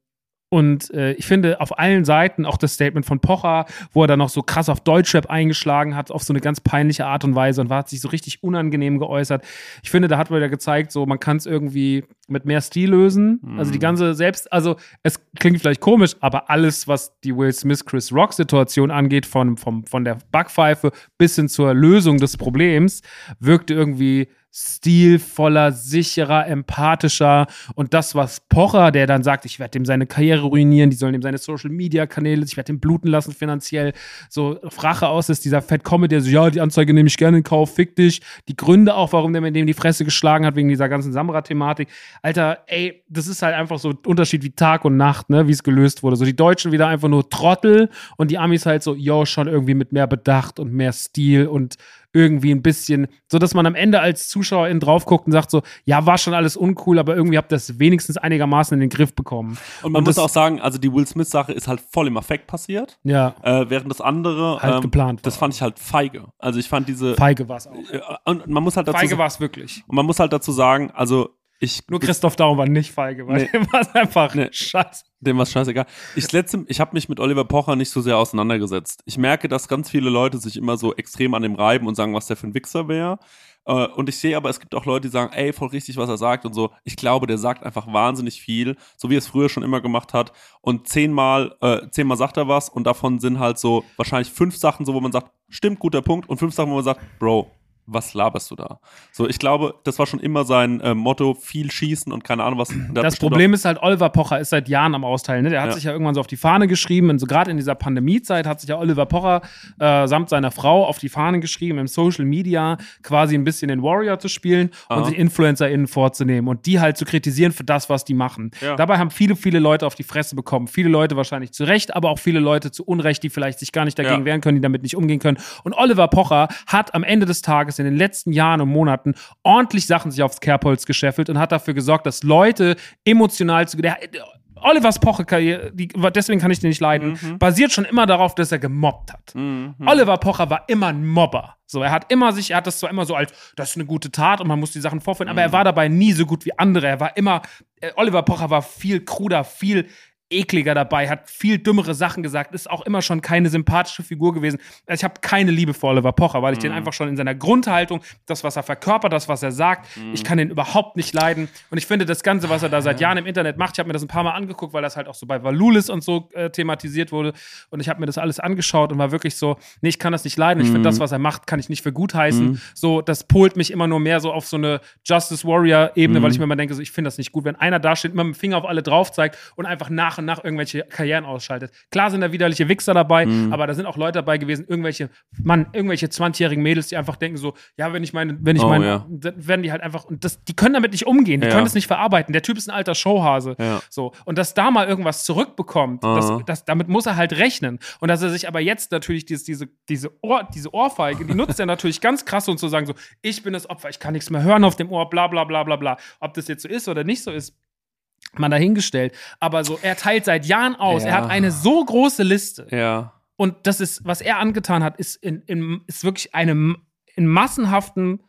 und äh, ich finde auf allen Seiten auch das Statement von Pocher, wo er dann noch so krass auf Deutschrap eingeschlagen hat, auf so eine ganz peinliche Art und Weise und war, hat sich so richtig unangenehm geäußert. Ich finde, da hat man wieder gezeigt, so man kann es irgendwie mit mehr Stil lösen. Also die ganze selbst, also es klingt vielleicht komisch, aber alles, was die Will Smith Chris Rock Situation angeht, von, vom, von der Backpfeife bis hin zur Lösung des Problems, wirkte irgendwie stilvoller, sicherer, empathischer. Und das, was Pocher, der dann sagt, ich werde ihm seine Karriere ruinieren, die sollen ihm seine Social-Media-Kanäle, ich werde ihn bluten lassen finanziell, so Rache aus ist dieser Fat Comedy, der so, ja, die Anzeige nehme ich gerne in Kauf, fick dich, die Gründe auch, warum der mit dem die Fresse geschlagen hat, wegen dieser ganzen Samra-Thematik, Alter, ey, das ist halt einfach so ein Unterschied wie Tag und Nacht, ne, wie es gelöst wurde, so die Deutschen wieder einfach nur Trottel und die Amis halt so, yo, schon irgendwie mit mehr Bedacht und mehr Stil und irgendwie ein bisschen, so dass man am Ende als Zuschauerin drauf guckt und sagt so, ja, war schon alles uncool, aber irgendwie habt ihr das wenigstens einigermaßen in den Griff bekommen. Und man Und muss auch sagen, also die Will Smith-Sache ist halt voll im Affekt passiert, Ja, äh, während das andere, Halt geplant war. das fand ich halt feige. Also ich fand diese, feige war es auch. äh, und man muss halt dazu, Feige war es wirklich. und man muss halt dazu sagen, also ich, Nur Christoph Daum war nicht feige, weil Nee. dem war es einfach Nee. scheiße. dem was scheißegal. Ich letzte, ich habe mich mit Oliver Pocher nicht so sehr auseinandergesetzt. Ich merke, dass ganz viele Leute sich immer so extrem an dem reiben und sagen, was der für ein Wichser wäre. Äh, Und ich sehe aber, es gibt auch Leute, die sagen, ey, voll richtig, was er sagt und so. Ich glaube, der sagt einfach wahnsinnig viel, so wie er es früher schon immer gemacht hat. Und zehnmal, äh, zehnmal sagt er was und davon sind halt so wahrscheinlich fünf Sachen, so wo man sagt, stimmt, guter Punkt. Und fünf Sachen, wo man sagt, Bro, was laberst du da? So, ich glaube, das war schon immer sein äh, Motto, viel schießen und keine Ahnung was. Das Problem ist halt, Oliver Pocher ist seit Jahren am Austeilen. Ne? Der hat Ja. sich ja irgendwann so auf die Fahne geschrieben. Und so gerade in dieser Pandemiezeit hat sich ja Oliver Pocher äh, samt seiner Frau auf die Fahne geschrieben, im Social Media quasi ein bisschen den Warrior zu spielen und Aha. sich InfluencerInnen vorzunehmen und die halt zu kritisieren für das, was die machen. Ja. Dabei haben viele, viele Leute auf die Fresse bekommen. Viele Leute wahrscheinlich zu Recht, aber auch viele Leute zu Unrecht, die vielleicht sich gar nicht dagegen Ja. wehren können, die damit nicht umgehen können. Und Oliver Pocher hat am Ende des Tages in den letzten Jahren und Monaten ordentlich Sachen sich aufs Kerbholz gescheffelt und hat dafür gesorgt, dass Leute emotional zu. Der, Olivers Pocher-Karriere, deswegen kann ich den nicht leiden, basiert schon immer darauf, dass er gemobbt hat. Mhm. Oliver Pocher war immer ein Mobber. So, er hat immer sich, er hat das zwar immer so als, das ist eine gute Tat und man muss die Sachen vorführen, aber er war dabei nie so gut wie andere. Er war immer, äh, Oliver Pocher war viel kruder, viel ekliger dabei, hat viel dümmere Sachen gesagt, ist auch immer schon keine sympathische Figur gewesen. Also ich habe keine Liebe für Oliver Pocher, weil ich den einfach schon in seiner Grundhaltung, das, was er verkörpert, das, was er sagt, ich kann den überhaupt nicht leiden. Und ich finde das Ganze, was er da seit Jahren im Internet macht, ich habe mir das ein paar Mal angeguckt, weil das halt auch so bei Valulis und so äh, thematisiert wurde. Und ich habe mir das alles angeschaut und war wirklich so, nee, ich kann das nicht leiden. Ich finde das, was er macht, kann ich nicht für gut heißen. So, das polt mich immer nur mehr so auf so eine Justice Warrior-Ebene, weil ich mir immer denke, so, ich finde das nicht gut, wenn einer da steht, immer mit dem Finger auf alle drauf zeigt und einfach nach und nach irgendwelche Karrieren ausschaltet. Klar sind da widerliche Wichser dabei, aber da sind auch Leute dabei gewesen, irgendwelche, Mann, irgendwelche 20-jährigen Mädels, die einfach denken so, ja, wenn ich meine, wenn ich Oh, meine, ja. dann werden die halt einfach, und das, die können damit nicht umgehen, die Ja. können das nicht verarbeiten. Der Typ ist ein alter Showhase. Ja. So. Und dass da mal irgendwas zurückbekommt, das, das, damit muss er halt rechnen. Und dass er sich aber jetzt natürlich dieses, diese, diese, Ohr, diese Ohrfeige, die nutzt er <laughs> natürlich ganz krass, um zu sagen, so, ich bin das Opfer, ich kann nichts mehr hören auf dem Ohr, bla bla bla bla bla. Ob das jetzt so ist oder nicht so ist, mal dahingestellt. Aber so, er teilt seit Jahren aus. Ja. Er hat eine so große Liste. Ja. Und das ist, was er angetan hat, ist, in, in, ist wirklich eine, in massenhaften,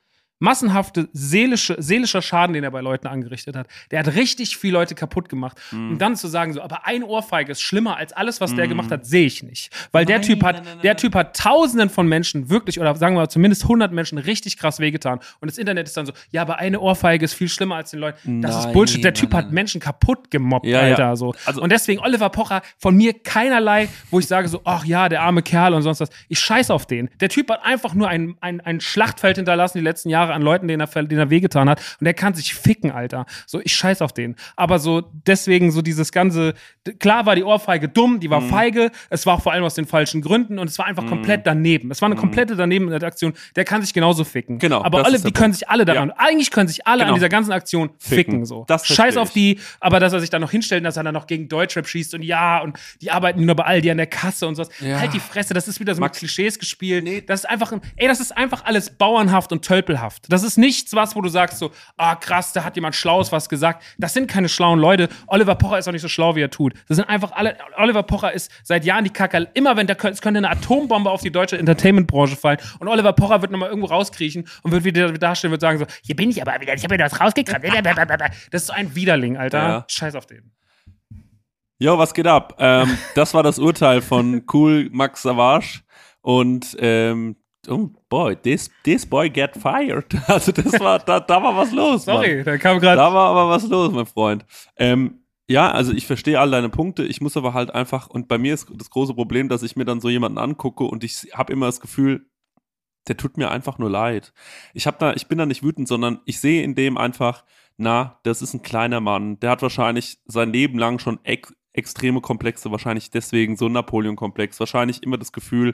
massenhafte seelische, seelischer Schaden, den er bei Leuten angerichtet hat. Der hat richtig viele Leute kaputt gemacht. Mhm. Und dann zu sagen, so, aber ein Ohrfeige ist schlimmer als alles, was der gemacht hat, sehe ich nicht. Weil der Typ hat, nein, nein, der nein. Typ hat tausenden von Menschen wirklich, oder sagen wir mal zumindest 100 Menschen richtig krass wehgetan. Und das Internet ist dann so, ja, aber eine Ohrfeige ist viel schlimmer als den Leuten. Das ist Nein, Bullshit. Der nein, Typ hat nein. Menschen kaputt gemobbt, Ja, ja. Alter. So. Also- und deswegen Oliver Pocher von mir keinerlei, wo ich sage so, ach ja, der arme Kerl und sonst was. Ich scheiß auf den. Der Typ hat einfach nur ein, ein, ein Schlachtfeld hinterlassen die letzten Jahre an Leuten, denen er, denen er wehgetan hat. Und der kann sich ficken, Alter. So, ich scheiß auf den. Aber so, deswegen so dieses ganze, klar war die Ohrfeige dumm, die war Mhm. feige, es war auch vor allem aus den falschen Gründen und es war einfach komplett daneben. Es war eine komplette daneben Aktion. Der kann sich genauso ficken. Mhm. Genau, Aber alle, die können sich alle daran, eigentlich können sich alle Genau. an dieser ganzen Aktion ficken, Ficken. so. Das Scheiß auf die, aber dass er sich dann noch hinstellt, und dass er dann noch gegen Deutschrap schießt und ja, und die arbeiten nur bei all die an der Kasse und sowas. Ja. Halt die Fresse, das ist wieder so Max- mit Klischees gespielt. Das ist einfach, ein, ey, das ist einfach alles bauernhaft und tölpelhaft. Das ist nichts was, wo du sagst so, ah krass, da hat jemand Schlaues was gesagt. Das sind keine schlauen Leute. Oliver Pocher ist auch nicht so schlau, wie er tut. Das sind einfach alle, Oliver Pocher ist seit Jahren die Kacke. Immer wenn da könnte, es könnte eine Atombombe auf die deutsche Entertainment-Branche fallen und Oliver Pocher wird nochmal irgendwo rauskriechen und wird wieder dastehen und wird sagen so, hier bin ich aber wieder, ich habe mir das rausgekramt. Das ist so ein Widerling, Alter. Ja. Scheiß auf den. Jo, was geht ab? Ähm, das war das Urteil von Cool Max Savage und ähm, oh boy, this, this boy get fired. <laughs> Also das war, da, da war was los. Mann. Sorry, da kam gerade. Da war aber was los, mein Freund. Ähm, ja, also ich verstehe all deine Punkte. Ich muss aber halt einfach, und bei mir ist das große Problem, dass ich mir dann so jemanden angucke und ich habe immer das Gefühl, der tut mir einfach nur leid. Ich hab da, ich bin da nicht wütend, sondern ich sehe in dem einfach, na, das ist ein kleiner Mann. Der hat wahrscheinlich sein Leben lang schon ex extreme Komplexe, wahrscheinlich deswegen so ein Napoleon-Komplex, wahrscheinlich immer das Gefühl,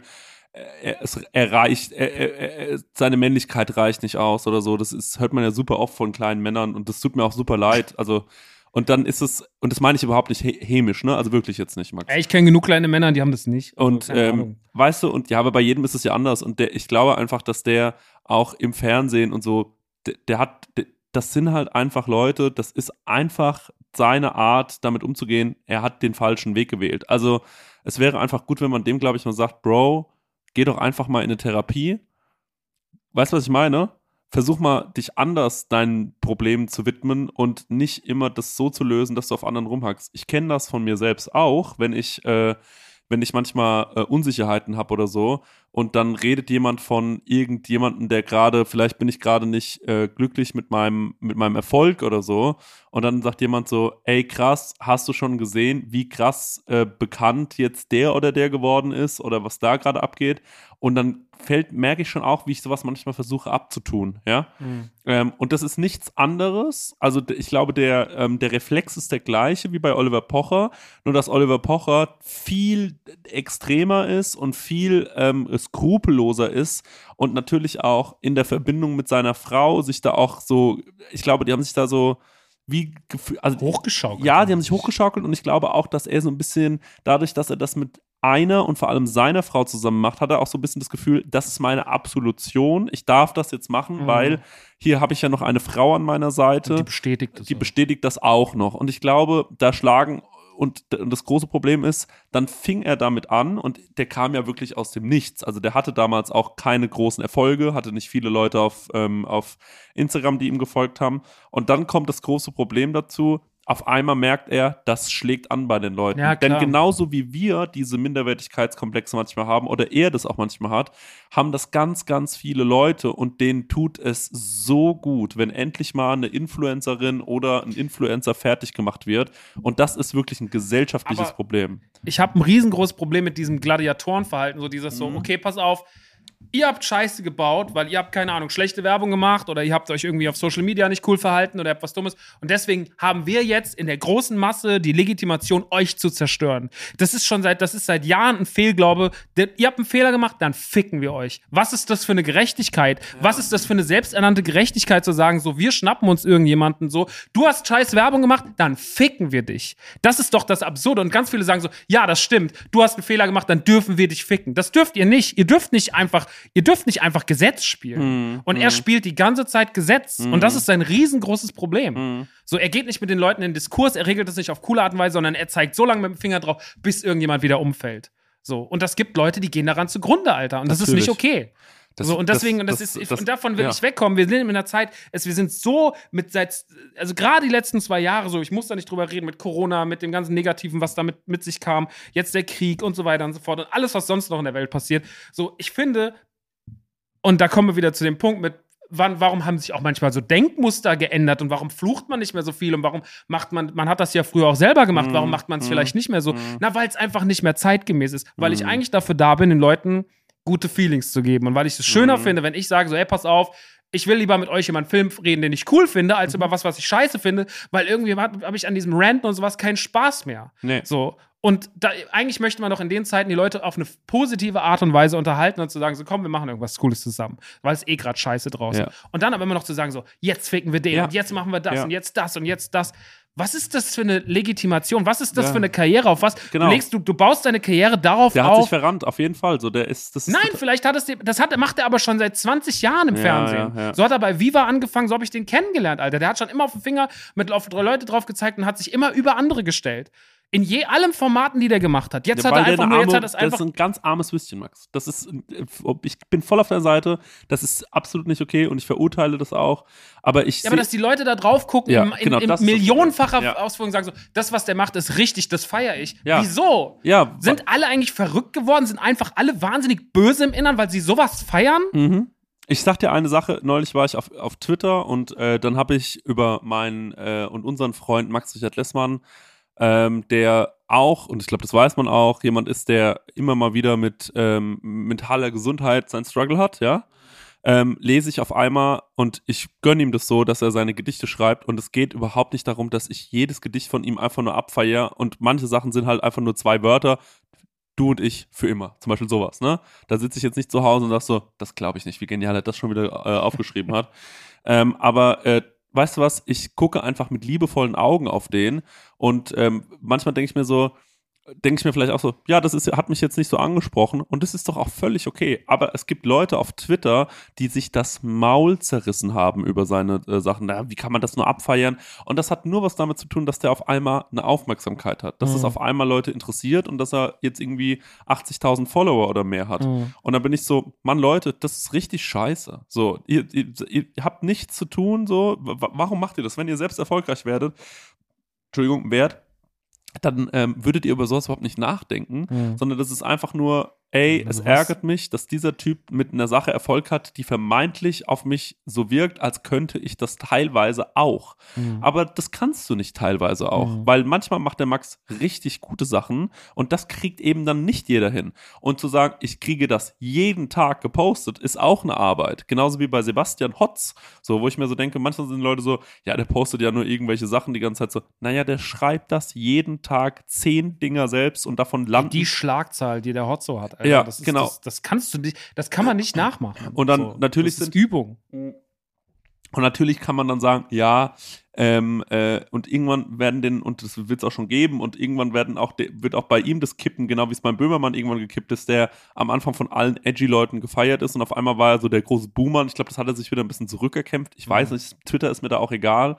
es, er reicht, er, er, er, seine Männlichkeit reicht nicht aus oder so. Das ist, hört man ja super oft von kleinen Männern und das tut mir auch super leid. Also, und dann ist es, und das meine ich überhaupt nicht hä- hämisch, ne? Also wirklich jetzt nicht, Max. Ich kenne genug kleine Männer, die haben das nicht. Also, Und ähm, weißt du, und ja, aber bei jedem ist es ja anders. Und der, ich glaube einfach, dass der auch im Fernsehen und so, der, der hat, der, das sind halt einfach Leute, das ist einfach seine Art, damit umzugehen. Er hat den falschen Weg gewählt. Also es wäre einfach gut, wenn man dem, glaube ich, mal sagt, Bro, geh doch einfach mal in eine Therapie. Weißt du, was ich meine? Versuch mal, dich anders deinen Problemen zu widmen und nicht immer das so zu lösen, dass du auf anderen rumhackst. Ich kenne das von mir selbst auch, wenn ich, äh, wenn ich manchmal äh, Unsicherheiten habe oder so und dann redet jemand von irgendjemandem, der gerade, vielleicht bin ich gerade nicht äh, glücklich mit meinem, mit meinem Erfolg oder so und dann sagt jemand so, ey krass, hast du schon gesehen, wie krass äh, bekannt jetzt der oder der geworden ist oder was da gerade abgeht? Und dann fällt, merke ich schon auch, wie ich sowas manchmal versuche abzutun, ja. Mhm. Ähm, und das ist nichts anderes. Also ich glaube, der, ähm, der Reflex ist der gleiche wie bei Oliver Pocher, nur dass Oliver Pocher viel extremer ist und viel ähm, skrupelloser ist und natürlich auch in der Verbindung mit seiner Frau sich da auch so, ich glaube, die haben sich da so wie gefühlt, also Hochgeschaukelt. ja, die haben sich hochgeschaukelt und ich glaube auch, dass er so ein bisschen, dadurch, dass er das mit einer und vor allem seiner Frau zusammen macht, hat er auch so ein bisschen das Gefühl, das ist meine Absolution, ich darf das jetzt machen, Mhm. weil hier habe ich ja noch eine Frau an meiner Seite, Die bestätigt das. die auch. bestätigt das auch noch. Und ich glaube, da schlagen, und und das große Problem ist, dann fing er damit an und der kam ja wirklich aus dem Nichts. Also der hatte damals auch keine großen Erfolge, hatte nicht viele Leute auf, ähm, auf Instagram, die ihm gefolgt haben. Und dann kommt das große Problem dazu. Auf einmal merkt er, das schlägt an bei den Leuten. Ja, Denn genauso wie wir diese Minderwertigkeitskomplexe manchmal haben oder er das auch manchmal hat, haben das ganz, ganz viele Leute und denen tut es so gut, wenn endlich mal eine Influencerin oder ein Influencer fertig gemacht wird. Und das ist wirklich ein gesellschaftliches Aber- Problem. ich habe ein riesengroßes Problem mit diesem Gladiatorenverhalten, so dieses so, Mhm. okay, pass auf, ihr habt Scheiße gebaut, weil ihr habt, keine Ahnung, schlechte Werbung gemacht oder ihr habt euch irgendwie auf Social Media nicht cool verhalten oder ihr habt was Dummes und deswegen haben wir jetzt in der großen Masse die Legitimation, euch zu zerstören. Das ist schon seit, das ist seit Jahren ein Fehlglaube. Ihr habt einen Fehler gemacht, dann ficken wir euch. Was ist das für eine Gerechtigkeit? Was ist das für eine selbsternannte Gerechtigkeit zu sagen, so, wir schnappen uns irgendjemanden so, du hast scheiß Werbung gemacht, dann ficken wir dich. Das ist doch das Absurde. Und ganz viele sagen so, ja, das stimmt, du hast einen Fehler gemacht, dann dürfen wir dich ficken. Das dürft ihr nicht. Ihr dürft nicht einfach, ihr dürft nicht einfach Gesetz spielen. Und er spielt die ganze Zeit Gesetz. Und das ist sein riesengroßes Problem. So, er geht nicht mit den Leuten in den Diskurs, er regelt das nicht auf coole Art und Weise, sondern er zeigt so lange mit dem Finger drauf, bis irgendjemand wieder umfällt. So, und das gibt Leute, die gehen daran zugrunde, Alter. Und das ist nicht Natürlich. Okay. so, und deswegen, und das, das- ist, das- und davon will ja. ich wegkommen. Wir sind in einer Zeit, es, wir sind so mit seit, also gerade die letzten zwei Jahre so, ich muss da nicht drüber reden, mit Corona, mit dem ganzen Negativen, was damit mit sich kam, jetzt der Krieg und so weiter und so fort und alles, was sonst noch in der Welt passiert. So, ich finde, und da kommen wir wieder zu dem Punkt mit, wann, warum haben sich auch manchmal so Denkmuster geändert und warum flucht man nicht mehr so viel und warum macht man, man hat das ja früher auch selber gemacht, warum macht man es vielleicht nicht mehr so? Na, weil es einfach nicht mehr zeitgemäß ist, weil ich eigentlich dafür da bin, den Leuten gute Feelings zu geben und weil ich es schöner finde, wenn ich sage so, ey, pass auf, ich will lieber mit euch über einen Film reden, den ich cool finde, als über was, was ich scheiße finde, weil irgendwie habe hab ich an diesem Ranten und sowas keinen Spaß mehr. Nee. So. Und da, eigentlich möchte man doch in den Zeiten die Leute auf eine positive Art und Weise unterhalten und zu sagen, so komm, wir machen irgendwas Cooles zusammen. Weil es eh gerade scheiße draußen. Ja. Und dann aber immer noch zu sagen, so, jetzt ficken wir den Ja. und jetzt machen wir das Ja. und jetzt das und jetzt das. Was ist das für eine Legitimation? Was ist das Ja. für eine Karriere? Auf was? Genau. Du, legst, du, du baust deine Karriere darauf Der hat sich auf. verrannt, auf jeden Fall. So, der ist, das ist Nein, vielleicht hat es das hat, macht er aber schon seit 20 Jahren im Ja, Fernsehen. ja. So hat er bei Viva angefangen, so habe ich den kennengelernt, Alter. Der hat schon immer auf den Finger mit auf drei Leute drauf gezeigt und hat sich immer über andere gestellt. In je allen Formaten, die der gemacht hat. Jetzt Ja, hat er einfach nur, jetzt hat es Das einfach ist ein ganz armes Würstchen, Max. Das ist, äh, ich bin voll auf der Seite. Das ist absolut nicht okay und ich verurteile das auch. Aber ich Ja, aber dass die Leute da drauf gucken, Ja, im, in, genau, das das millionenfacher. Ja. Ausführung sagen so, das, was der macht, ist richtig, das feiere ich. Ja. Wieso? ja, Sind alle eigentlich verrückt geworden? Sind einfach alle wahnsinnig böse im Innern, weil sie sowas feiern? Mhm. Ich sag dir eine Sache, neulich war ich auf, auf Twitter und äh, dann habe ich über meinen äh, und unseren Freund Max Richard Lessmann, ähm, der auch, und ich glaube, das weiß man auch, jemand ist, der immer mal wieder mit ähm, mentaler Gesundheit sein Struggle hat, ja, ähm, lese ich auf einmal und ich gönne ihm das so, dass er seine Gedichte schreibt und es geht überhaupt nicht darum, dass ich jedes Gedicht von ihm einfach nur abfeiere und manche Sachen sind halt einfach nur zwei Wörter, du und ich für immer. Zum Beispiel sowas, ne? Da sitze ich jetzt nicht zu Hause und sag so, das glaube ich nicht, wie genial er das schon wieder äh, aufgeschrieben hat. <laughs> Ähm, aber äh, weißt du was, ich gucke einfach mit liebevollen Augen auf den und ähm, manchmal denke ich mir so, denke ich mir vielleicht auch so, ja, das ist, hat mich jetzt nicht so angesprochen und das ist doch auch völlig okay. Aber es gibt Leute auf Twitter, die sich das Maul zerrissen haben über seine äh, Sachen. Na, wie kann man das nur abfeiern? Und das hat nur was damit zu tun, dass der auf einmal eine Aufmerksamkeit hat, dass es Mhm. auf einmal Leute interessiert und dass er jetzt irgendwie 80.000 Follower oder mehr hat. Mhm. Und dann bin ich so, Mann, Leute, das ist richtig scheiße. So, ihr, ihr, ihr habt nichts zu tun, so, wa- warum macht ihr das? Wenn ihr selbst erfolgreich werdet, Entschuldigung, werdet, dann ähm, würdet ihr über sowas überhaupt nicht nachdenken, Mhm. sondern das ist einfach nur ey, Also es was? ärgert mich, dass dieser Typ mit einer Sache Erfolg hat, die vermeintlich auf mich so wirkt, als könnte ich das teilweise auch. Mhm. Aber das kannst du nicht teilweise auch, Mhm. weil manchmal macht der Max richtig gute Sachen und das kriegt eben dann nicht jeder hin. Und zu sagen, ich kriege das jeden Tag gepostet, ist auch eine Arbeit. Genauso wie bei Sebastian Hotz, so wo ich mir so denke, manchmal sind Leute so, ja, der postet ja nur irgendwelche Sachen die ganze Zeit so. Naja, der schreibt das jeden Tag zehn Dinger selbst und davon landen die Schlagzahl, die der Hotzo hat. Alter, Ja, das ist, genau. Das, das kannst du nicht, das kann man nicht nachmachen. Und dann natürlich das ist sind- Übung. Und natürlich kann man dann sagen, ja, ähm, äh, und irgendwann werden den, und das wird es auch schon geben, und irgendwann werden auch, wird auch bei ihm das kippen, genau wie es beim Böhmermann irgendwann gekippt ist, der am Anfang von allen edgy Leuten gefeiert ist und auf einmal war er so der große Boomer. Und ich glaube, das hat er sich wieder ein bisschen zurückerkämpft. Ich weiß nicht, Twitter ist mir da auch egal.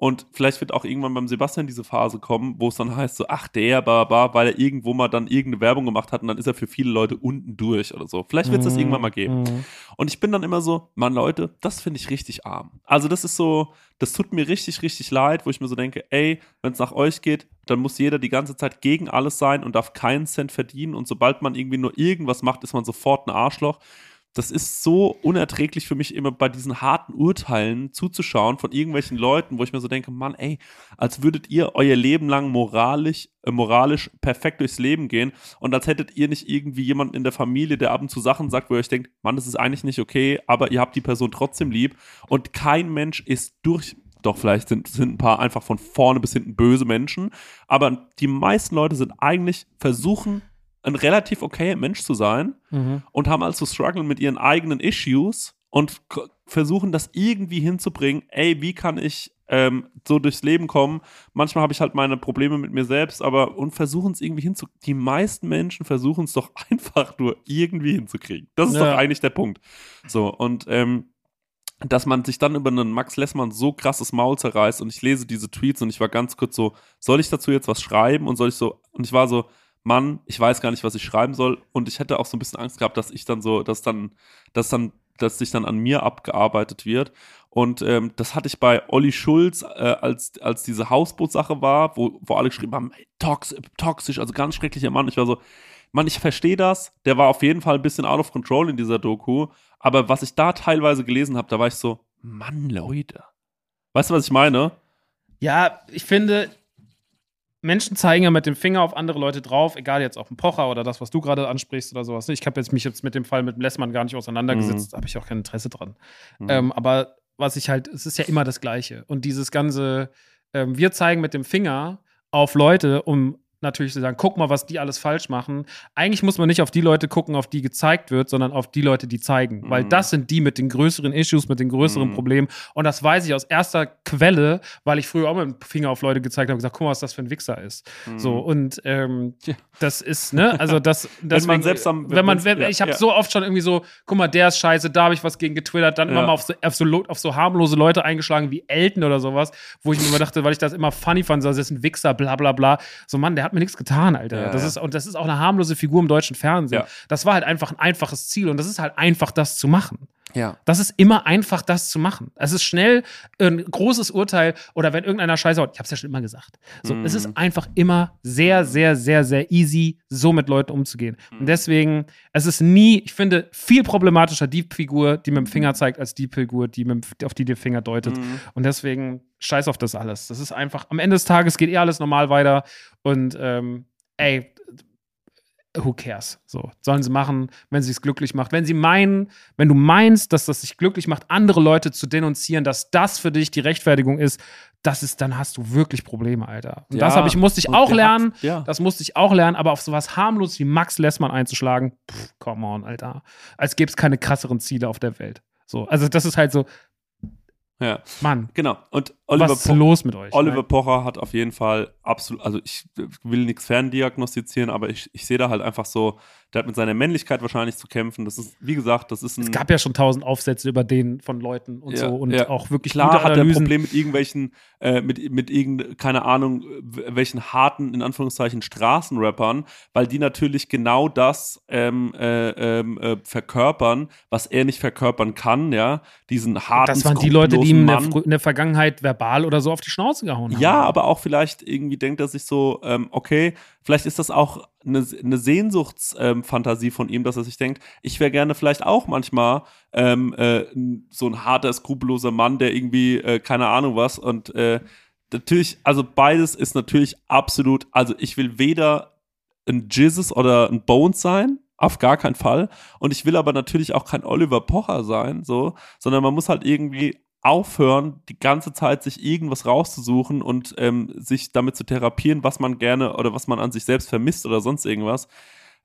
Und vielleicht wird auch irgendwann beim Sebastian diese Phase kommen, wo es dann heißt so, ach der, ba, ba, weil er irgendwo mal dann irgendeine Werbung gemacht hat und dann ist er für viele Leute unten durch oder so. Vielleicht wird es das irgendwann mal geben. Mhm. Und ich bin dann immer so, Mann, Leute, das finde ich richtig arm. Also, das ist so, das tut mir richtig, richtig leid, wo ich mir so denke, ey, wenn es nach euch geht, dann muss jeder die ganze Zeit gegen alles sein und darf keinen Cent verdienen. Und sobald man irgendwie nur irgendwas macht, ist man sofort ein Arschloch. Das ist so unerträglich für mich, immer bei diesen harten Urteilen zuzuschauen von irgendwelchen Leuten, wo ich mir so denke, Mann, ey, als würdet ihr euer Leben lang moralisch, äh, moralisch perfekt durchs Leben gehen und als hättet ihr nicht irgendwie jemanden in der Familie, der ab und zu Sachen sagt, wo ihr euch denkt, Mann, das ist eigentlich nicht okay, aber ihr habt die Person trotzdem lieb und kein Mensch ist durch. Doch, vielleicht sind, sind ein paar einfach von vorne bis hinten böse Menschen, aber die meisten Leute sind eigentlich versuchen, ein relativ okayer Mensch zu sein Mhm. und haben also Struggle mit ihren eigenen Issues und versuchen das irgendwie hinzubringen, ey, wie kann ich ähm, so durchs Leben kommen? Manchmal habe ich halt meine Probleme mit mir selbst, aber und versuchen es irgendwie hinzukriegen. Die meisten Menschen versuchen es doch <laughs> einfach nur irgendwie hinzukriegen. Das ist Ja. doch eigentlich der Punkt. So, und ähm, dass man sich dann über einen Max Lessmann so krasses Maul zerreißt und ich lese diese Tweets und ich war ganz kurz so, soll ich dazu jetzt was schreiben? Und soll ich so, und ich war so, Mann, ich weiß gar nicht, was ich schreiben soll. Und ich hätte auch so ein bisschen Angst gehabt, dass ich dann so, dass dann, dass dann, dass sich dann an mir abgearbeitet wird. Und ähm, das hatte ich bei Olli Schulz, äh, als, als diese Hausbootsache war, wo, wo alle geschrieben haben, ey, tox toxisch, also ganz schrecklicher Mann. Ich war so, Mann, ich verstehe das. Der war auf jeden Fall ein bisschen out of control in dieser Doku. Aber was ich da teilweise gelesen habe, da war ich so, Mann, Leute. Weißt du, was ich meine? Ja, ich finde, Menschen zeigen ja mit dem Finger auf andere Leute drauf, egal jetzt auf den Pocher oder das, was du gerade ansprichst oder sowas. Ich habe jetzt mich jetzt mit dem Fall mit dem Lessmann gar nicht auseinandergesetzt, da habe ich auch kein Interesse dran. Mhm. Ähm, aber was ich halt, es ist ja immer das Gleiche. Und dieses ganze, ähm, wir zeigen mit dem Finger auf Leute, um natürlich zu sagen, guck mal, was die alles falsch machen. Eigentlich muss man nicht auf die Leute gucken, auf die gezeigt wird, sondern auf die Leute, die zeigen. Weil Mhm. das sind die mit den größeren Issues, mit den größeren Mhm. Problemen. Und das weiß ich aus erster Quelle, weil ich früher auch mit dem Finger auf Leute gezeigt habe und gesagt, guck mal, was das für ein Wichser ist. So, und ähm, Ja. das ist, ne, also das, <laughs> deswegen, man selbst am- wenn man, wenn, ja, ich habe ja. so oft schon irgendwie so, guck mal, der ist scheiße, da habe ich was gegen getwittert, dann immer mal auf so, auf, so, auf so harmlose Leute eingeschlagen wie Elton oder sowas, wo ich mir immer dachte, weil ich das immer funny fand, so, das ist ein Wichser, bla bla bla. So, Mann, der hat mir nichts getan, Alter. Ja, das ist, und das ist auch eine harmlose Figur im deutschen Fernsehen. Das war halt einfach ein einfaches Ziel und das ist halt einfach, das zu machen. Ja. Das ist immer einfach, das zu machen. Es ist schnell ein großes Urteil oder wenn irgendeiner Scheiße haut, ich hab's ja schon immer gesagt. So, Mhm. Es ist einfach immer sehr, sehr, sehr, sehr easy, so mit Leuten umzugehen. Mhm. Und deswegen, es ist nie, ich finde, viel problematischer die Figur, die mit dem Finger zeigt, als die Figur, die mit, dem- auf die der Finger deutet. Mhm. Und deswegen, scheiß auf das alles. Das ist einfach, am Ende des Tages geht eh alles normal weiter. Und ähm, ey, who cares? So, sollen sie machen, wenn sie es glücklich macht. Wenn sie meinen, wenn du meinst, dass das sich glücklich macht, andere Leute zu denunzieren, dass das für dich die Rechtfertigung ist, das ist, dann hast du wirklich Probleme, Alter. Und Ja, das habe ich, musste ich auch der lernen. ja. Das musste ich auch lernen, aber auf sowas harmlos wie Max Lessmann einzuschlagen, pff, come on, Alter. Als gäbe es keine krasseren Ziele auf der Welt. So, also das ist halt so, ja. Mann, Genau. Und Oliver was ist Po- los mit euch? Oliver Pocher hat auf jeden Fall absolut, also ich will nichts ferndiagnostizieren, aber ich, ich sehe da halt einfach so, der hat mit seiner Männlichkeit wahrscheinlich zu kämpfen. Das ist, wie gesagt, das ist ein. Es gab ja schon tausend Aufsätze über den von Leuten und Ja, so und ja. auch wirklich Klar hat er ein. Problem mit irgendwelchen, äh, mit, mit irgend, keine Ahnung, welchen harten, in Anführungszeichen, Straßenrappern, weil die natürlich genau das ähm, äh, ähm, äh, verkörpern, was er nicht verkörpern kann, ja. Diesen harten, Das waren die Leute, die ihm in der, in der Vergangenheit verbal oder so auf die Schnauze gehauen haben. Ja, aber auch vielleicht irgendwie denkt er sich so, ähm, okay, vielleicht ist das auch eine, eine Sehnsuchtsfantasie ähm, von ihm, dass er sich denkt, ich wäre gerne vielleicht auch manchmal ähm, äh, so ein harter, skrupelloser Mann, der irgendwie, äh, keine Ahnung was, und äh, natürlich, also beides ist natürlich absolut, also ich will weder ein Jizzes oder ein Bones sein, auf gar keinen Fall. Und ich will aber natürlich auch kein Oliver Pocher sein, so, sondern man muss halt irgendwie aufhören, die ganze Zeit sich irgendwas rauszusuchen und ähm, sich damit zu therapieren, was man gerne oder was man an sich selbst vermisst oder sonst irgendwas.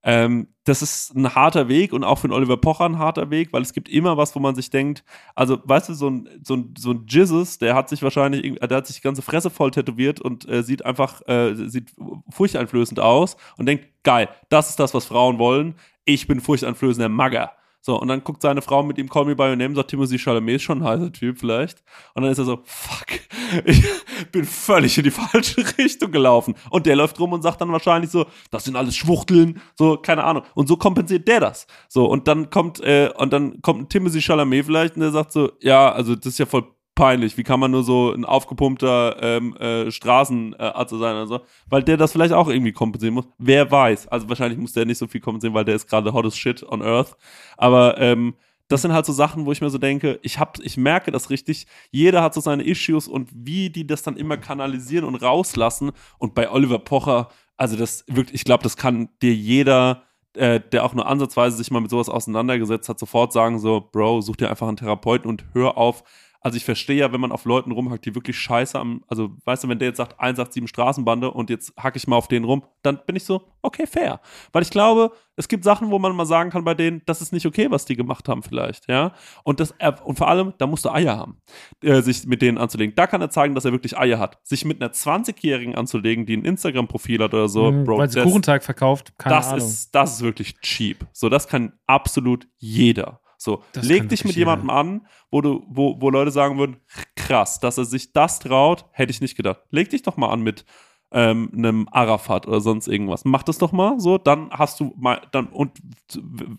Ähm, das ist ein harter Weg und auch für einen Oliver Pocher ein harter Weg, weil es gibt immer was, wo man sich denkt, also weißt du, so ein, so ein, so ein Jizzes, der hat sich wahrscheinlich, der hat sich die ganze Fresse voll tätowiert und äh, sieht einfach, äh, sieht furchteinflößend aus und denkt, geil, das ist das, was Frauen wollen. Ich bin furchteinflößender Magger. So, und dann guckt seine Frau mit ihm Call Me By Your Name, sagt Timothy Chalamet ist schon ein heißer Typ vielleicht. Und dann ist er so, fuck, <laughs> ich bin völlig in die <laughs> falsche Richtung gelaufen. Und der läuft rum und sagt dann wahrscheinlich so, das sind alles Schwuchteln, so, keine Ahnung. Und so kompensiert der das. So, und dann kommt, äh, und dann kommt Timothy Chalamet vielleicht und der sagt so, ja, also das ist ja voll peinlich. Wie kann man nur so ein aufgepumpter ähm, äh, Straßenarzt sein oder so? Weil der das vielleicht auch irgendwie kompensieren muss. Wer weiß. Also wahrscheinlich muss der nicht so viel kompensieren, weil der ist gerade hottest shit on earth. Aber ähm, das sind halt so Sachen, wo ich mir so denke, ich hab, ich merke das richtig. Jeder hat so seine Issues und wie die das dann immer kanalisieren und rauslassen. Und bei Oliver Pocher, also das wirklich, ich glaube, das kann dir jeder äh, der auch nur ansatzweise sich mal mit sowas auseinandergesetzt hat, sofort sagen so, Bro, such dir einfach einen Therapeuten und hör auf, also ich verstehe ja, wenn man auf Leuten rumhackt, die wirklich scheiße am, also weißt du, wenn der jetzt sagt 187 Straßenbande und jetzt hacke ich mal auf den rum, dann bin ich so, okay, fair. Weil ich glaube, es gibt Sachen, wo man mal sagen kann bei denen, das ist nicht okay, was die gemacht haben vielleicht, ja. Und das, und vor allem, da musst du Eier haben, äh, sich mit denen anzulegen. Da kann er zeigen, dass er wirklich Eier hat. Sich mit einer 20-Jährigen anzulegen, die ein Instagram-Profil hat oder so, mhm, Bro, Weil sie Kuchenteig verkauft, keine das Ahnung. Ist, das ist wirklich cheap. So, das kann absolut jeder. So, das leg dich mit jemandem an, wo du, wo, wo Leute sagen würden, krass, dass er sich das traut, hätte ich nicht gedacht. Leg dich doch mal an mit ähm, einem Arafat oder sonst irgendwas. Mach das doch mal so, dann hast du mal, dann, und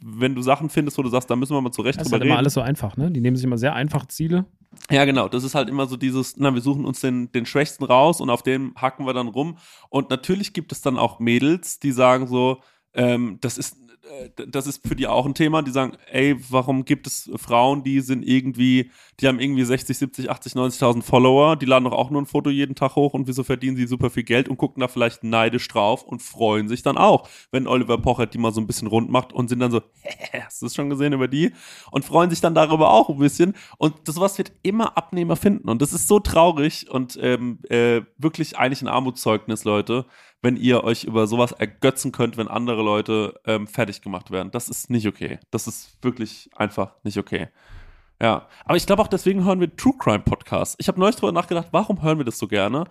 wenn du Sachen findest, wo du sagst, da müssen wir mal zurecht das drüber reden. Das ist halt immer alles so einfach, ne? Die nehmen sich immer sehr einfach Ziele. Ja, genau. Das ist halt immer so dieses, na, wir suchen uns den, den Schwächsten raus und auf dem hacken wir dann rum. Und natürlich gibt es dann auch Mädels, die sagen so, ähm, das ist das ist für die auch ein Thema, die sagen, ey, warum gibt es Frauen, die sind irgendwie, die haben irgendwie 60, 70, 80, 90.000 Follower, die laden doch auch nur ein Foto jeden Tag hoch und wieso verdienen sie super viel Geld und gucken da vielleicht neidisch drauf und freuen sich dann auch, wenn Oliver Pocher die mal so ein bisschen rund macht und sind dann so, <laughs> hast du es schon gesehen über die? Und freuen sich dann darüber auch ein bisschen und das was wird immer Abnehmer finden und das ist so traurig und ähm, äh, wirklich eigentlich ein Armutszeugnis, Leute wenn ihr euch über sowas ergötzen könnt, wenn andere Leute ähm, fertig gemacht werden. Das ist nicht okay. Das ist wirklich einfach nicht okay. Ja, aber ich glaube auch deswegen hören wir True Crime Podcasts. Ich habe neulich darüber nachgedacht, warum hören wir das so gerne?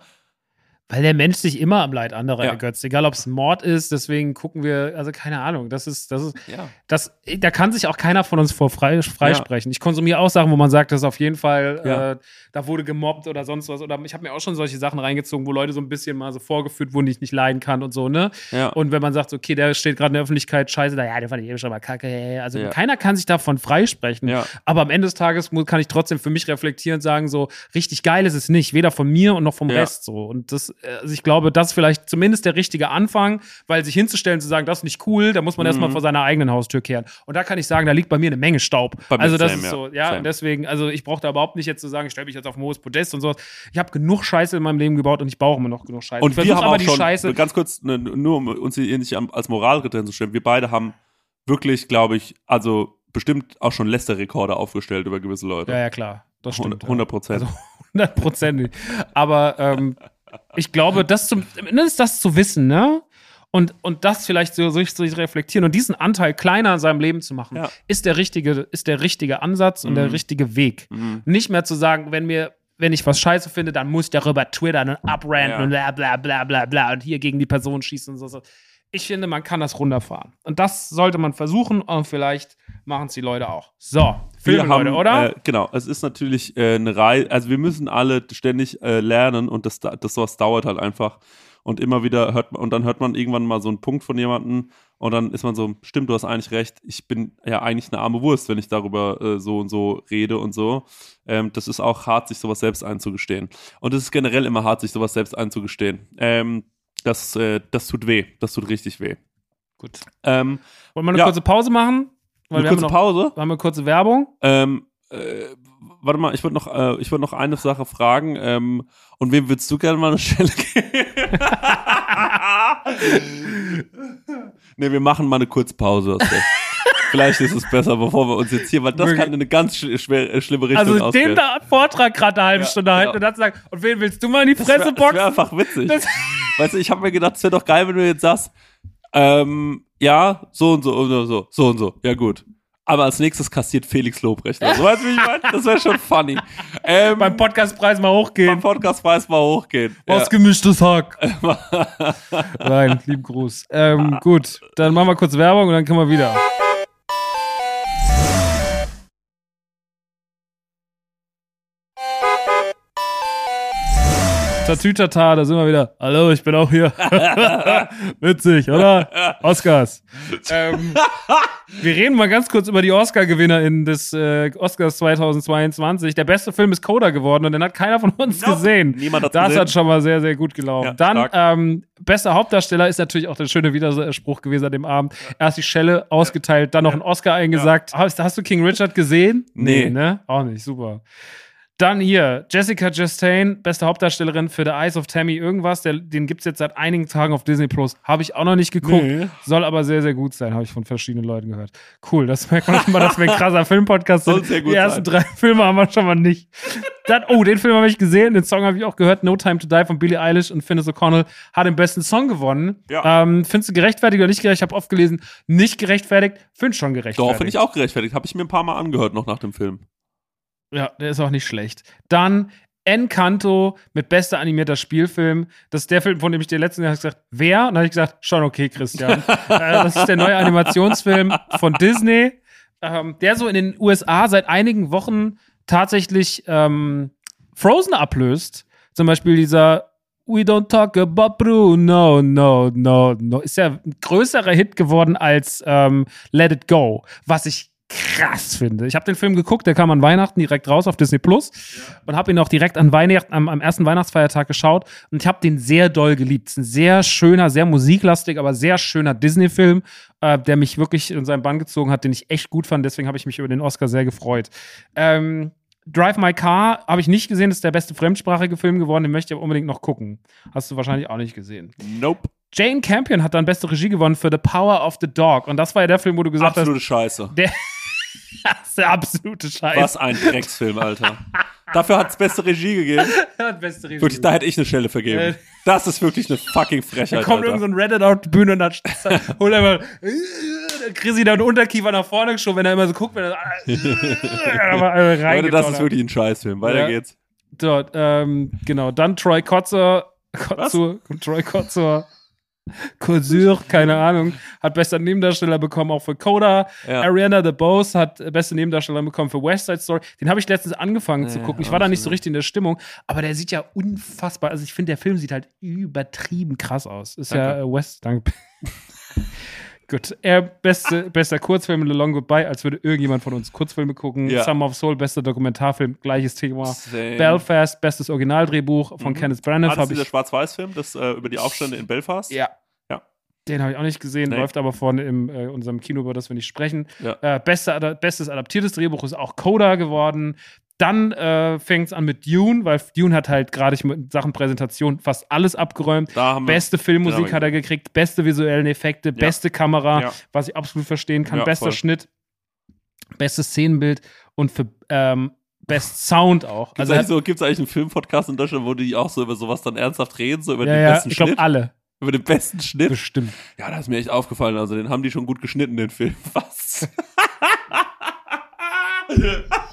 Weil der Mensch sich immer am Leid anderer ja. ergötzt, egal ob es Mord ist, deswegen gucken wir, also keine Ahnung, das ist, das ist, ja. das, da kann sich auch keiner von uns vor frei, freisprechen. Ja. Ich konsumiere auch Sachen, wo man sagt, das ist auf jeden Fall, äh, da wurde gemobbt oder sonst was. Oder ich habe mir auch schon solche Sachen reingezogen, wo Leute so ein bisschen mal so vorgeführt wurden, die ich nicht leiden kann und so, ne? Und wenn man sagt, okay, der steht gerade in der Öffentlichkeit, scheiße, da, ja, der fand ich eben schon mal kacke, also keiner kann sich davon freisprechen. Aber am Ende des Tages kann ich trotzdem für mich reflektieren und sagen, so, richtig geil ist es nicht, weder von mir und noch vom Rest so. Und das also ich glaube, das ist vielleicht zumindest der richtige Anfang, weil sich hinzustellen, zu sagen, das ist nicht cool, da muss man mhm. erstmal vor seiner eigenen Haustür kehren. Und da kann ich sagen, da liegt bei mir eine Menge Staub. also das same, ist so, ja, ja deswegen, also ich brauche da überhaupt nicht jetzt zu sagen, ich stelle mich jetzt auf ein hohes Podest und sowas. Ich habe genug Scheiße in meinem Leben gebaut und ich brauche immer noch genug Scheiße. Und wir haben aber auch die schon, Scheiße. Ganz kurz, ne, nur um uns hier nicht als Moralritter hinzustellen, wir beide haben wirklich, glaube ich, also bestimmt auch schon Lästerrekorde aufgestellt über gewisse Leute. Ja, ja, klar. Das stimmt. 100 Prozent. Ja. Also <laughs> 100 Prozent. Aber ähm, ich glaube, das, zum, zumindest das zu wissen, ne? Und, und das vielleicht so, so, so reflektieren und diesen Anteil kleiner in seinem Leben zu machen, ja. ist, der richtige, ist der richtige Ansatz und mhm. der richtige Weg. Mhm. Nicht mehr zu sagen, wenn mir wenn ich was scheiße finde, dann muss ich darüber twittern und abranten ja. und bla bla bla bla bla und hier gegen die Person schießen und so. so. Ich finde, man kann das runterfahren. Und das sollte man versuchen und vielleicht machen es die Leute auch. So, Filme, haben, Leute, oder? Äh, genau, es ist natürlich äh, eine Reihe, also wir müssen alle ständig äh, lernen und das, das sowas dauert halt einfach. Und immer wieder hört man, und dann hört man irgendwann mal so einen Punkt von jemandem Und dann ist man so, stimmt, du hast eigentlich recht, ich bin ja eigentlich eine arme Wurst, wenn ich darüber äh, so und so rede und so. Ähm, das ist auch hart, sich sowas selbst einzugestehen. Und es ist generell immer hart, sich sowas selbst einzugestehen. Ähm, das, äh, das tut weh, das tut richtig weh. Gut. Ähm, Wollen wir eine Ja. kurze Pause machen? Weil eine haben kurze noch, Pause. haben wir eine kurze Werbung. Ähm, äh, warte mal, ich würde noch, äh, ich würd noch eine Sache fragen. Ähm, und wem würdest du gerne mal eine Stelle geben? <laughs> nee, wir machen mal eine Kurzpause. Okay. <laughs> Vielleicht ist es besser, bevor wir uns jetzt hier, weil das kann in eine ganz sch schwer, äh, schlimme Richtung Also ausgehen. den da Vortrag gerade eine halbe Ja, Stunde halten ja. und dann sagen, und wen willst du mal in die das wäre Fresse wär boxen? einfach witzig. Das- <laughs> weißt du, ich habe mir gedacht, es wäre doch geil, wenn du jetzt sagst, ähm, ja, so und so und so, so, so und so, ja gut. Aber als nächstes kassiert Felix Lobrecht. Also, weißt du, wie ich meine? Das wäre schon funny. <laughs> Ähm, Beim Podcastpreis mal beim hochgehen. Podcastpreis mal hochgehen. Was gemischtes Hack. <laughs> Nein, lieben Gruß. Ähm, gut, dann machen wir kurz Werbung und dann können wir wieder. Tatütata, da sind wir wieder. Hallo, ich bin auch hier. <laughs> Witzig, oder? Oscars. <laughs> Ähm, wir reden mal ganz kurz über die Oscar-GewinnerInnen des äh, Oscars 2022. Der beste Film ist Coda geworden und den hat keiner von uns Nope. gesehen. Niemand hat Das gesehen. hat schon mal sehr, sehr gut gelaufen. Ja, Dann, ähm, bester Hauptdarsteller ist natürlich auch der schöne Widerspruch gewesen an dem Abend. Erst die Schelle ausgeteilt, dann noch ein Oscar eingesagt. Hast, hast du King Richard gesehen? Nee. ne? Auch nicht, super. Dann hier, Jessica Chastain, beste Hauptdarstellerin für The Eyes of Tammy irgendwas. Der, den gibt es jetzt seit einigen Tagen auf Disney Plus. Habe ich auch noch nicht geguckt. Nee. Soll aber sehr, sehr gut sein, habe ich von verschiedenen Leuten gehört. Cool, das merkt man mal, dass wir ein <laughs> krasser Filmpodcast sind. sehr gut Die ersten sein. drei <laughs> Filme haben wir schon mal nicht. Dann, oh, den Film habe ich gesehen, den Song habe ich auch gehört. No Time to Die von Billie Eilish und Finnes O'Connell hat den besten Song gewonnen. Ja. Ähm, findest du gerechtfertigt oder nicht gerechtfertigt? Ich habe oft gelesen, nicht gerechtfertigt. Find schon gerechtfertigt. Doch, finde ich auch gerechtfertigt. Habe ich mir ein paar Mal angehört noch nach dem Film. Ja, der ist auch nicht schlecht. Dann Encanto mit bester animierter Spielfilm. Das ist der Film, von dem ich dir letzten Jahr gesagt wer? Und dann habe ich gesagt, schon okay, Christian. <laughs> äh, das ist der neue Animationsfilm von Disney, ähm, der so in den USA seit einigen Wochen tatsächlich ähm, Frozen ablöst. Zum Beispiel dieser We don't talk about Bruno, no, no, no. Ist ja ein größerer Hit geworden als ähm, Let It Go, was ich krass finde. Ich habe den Film geguckt, der kam an Weihnachten direkt raus auf Disney Plus und habe ihn auch direkt an Weihnachten, am, am ersten Weihnachtsfeiertag geschaut und ich habe den sehr doll geliebt. Es ist ein sehr schöner, sehr musiklastig, aber sehr schöner Disney-Film, äh, der mich wirklich in seinen Bann gezogen hat, den ich echt gut fand. Deswegen habe ich mich über den Oscar sehr gefreut. Ähm, Drive My Car habe ich nicht gesehen, das ist der beste fremdsprachige Film geworden, den möchte ich aber unbedingt noch gucken. Hast du wahrscheinlich auch nicht gesehen. Nope. Jane Campion hat dann beste Regie gewonnen für The Power of the Dog und das war ja der Film, wo du gesagt Absolute Scheiße. hast, der <laughs> das ist der absolute Scheiß. Was ein Drecksfilm, Alter. Dafür hat es beste Regie gegeben. <laughs> beste Regie. Wirklich, da hätte ich eine Stelle vergeben. Äh. Das ist wirklich eine fucking Da Frechheit, kommt Alter. irgend so ein Reddit auf die Bühne und dann <laughs> holt er mal Chrissy dann Unterkiefer nach vorne geschoben, wenn er immer so guckt, wenn er so rein Leute, das ist wirklich ein Scheißfilm. Weiter Ja. geht's. Dort, ähm, genau, dann Troy Kotzer, Kotzur, Troy Kotzer, Kotsur, <laughs> keine Ahnung, hat bester Nebendarsteller bekommen, auch für Coda. Ja. Ariana DeBose hat beste Nebendarsteller bekommen für West Side Story. Den habe ich letztens angefangen zu Ja, gucken. Ich war da nicht so richtig in der Stimmung, aber der sieht ja unfassbar, also ich finde, der Film sieht halt übertrieben krass aus. Ist ja Danke. äh, West, danke. <laughs> Gut, er beste, bester Kurzfilm in The Long Goodbye, als würde irgendjemand von uns Kurzfilme gucken. Ja. Summer of Soul, bester Dokumentarfilm, gleiches Thema. Same. Belfast, bestes Originaldrehbuch von Mhm. Kenneth Branagh. Ah, das dieser Schwarz-Weiß-Film, das äh, über die Aufstände in Belfast. ja. Ja. Den habe ich auch nicht gesehen, Nee. läuft aber vorne in äh, unserem Kino, über das wir nicht sprechen. Ja. Äh, beste, bestes adaptiertes Drehbuch ist auch Coda geworden. Dann äh, fängt es an mit Dune, weil Dune hat halt gerade mit Sachen Präsentation fast alles abgeräumt. Da haben wir. Beste Filmmusik hat er gekriegt, beste visuellen Effekte, beste Kamera, Ja. was ich absolut verstehen kann, Ja, bester voll. Schnitt, bestes Szenenbild und für ähm, Best Sound auch. Gibt's Also eigentlich, so, gibt's eigentlich einen Filmpodcast in Deutschland, wo die auch so über sowas dann ernsthaft reden, so über ja, den ja, besten ich glaube Schnitt? alle, Über den besten Schnitt? bestimmt. Ja, das ist mir echt aufgefallen. Also, den haben die schon gut geschnitten, den Film. <laughs> Was? <laughs>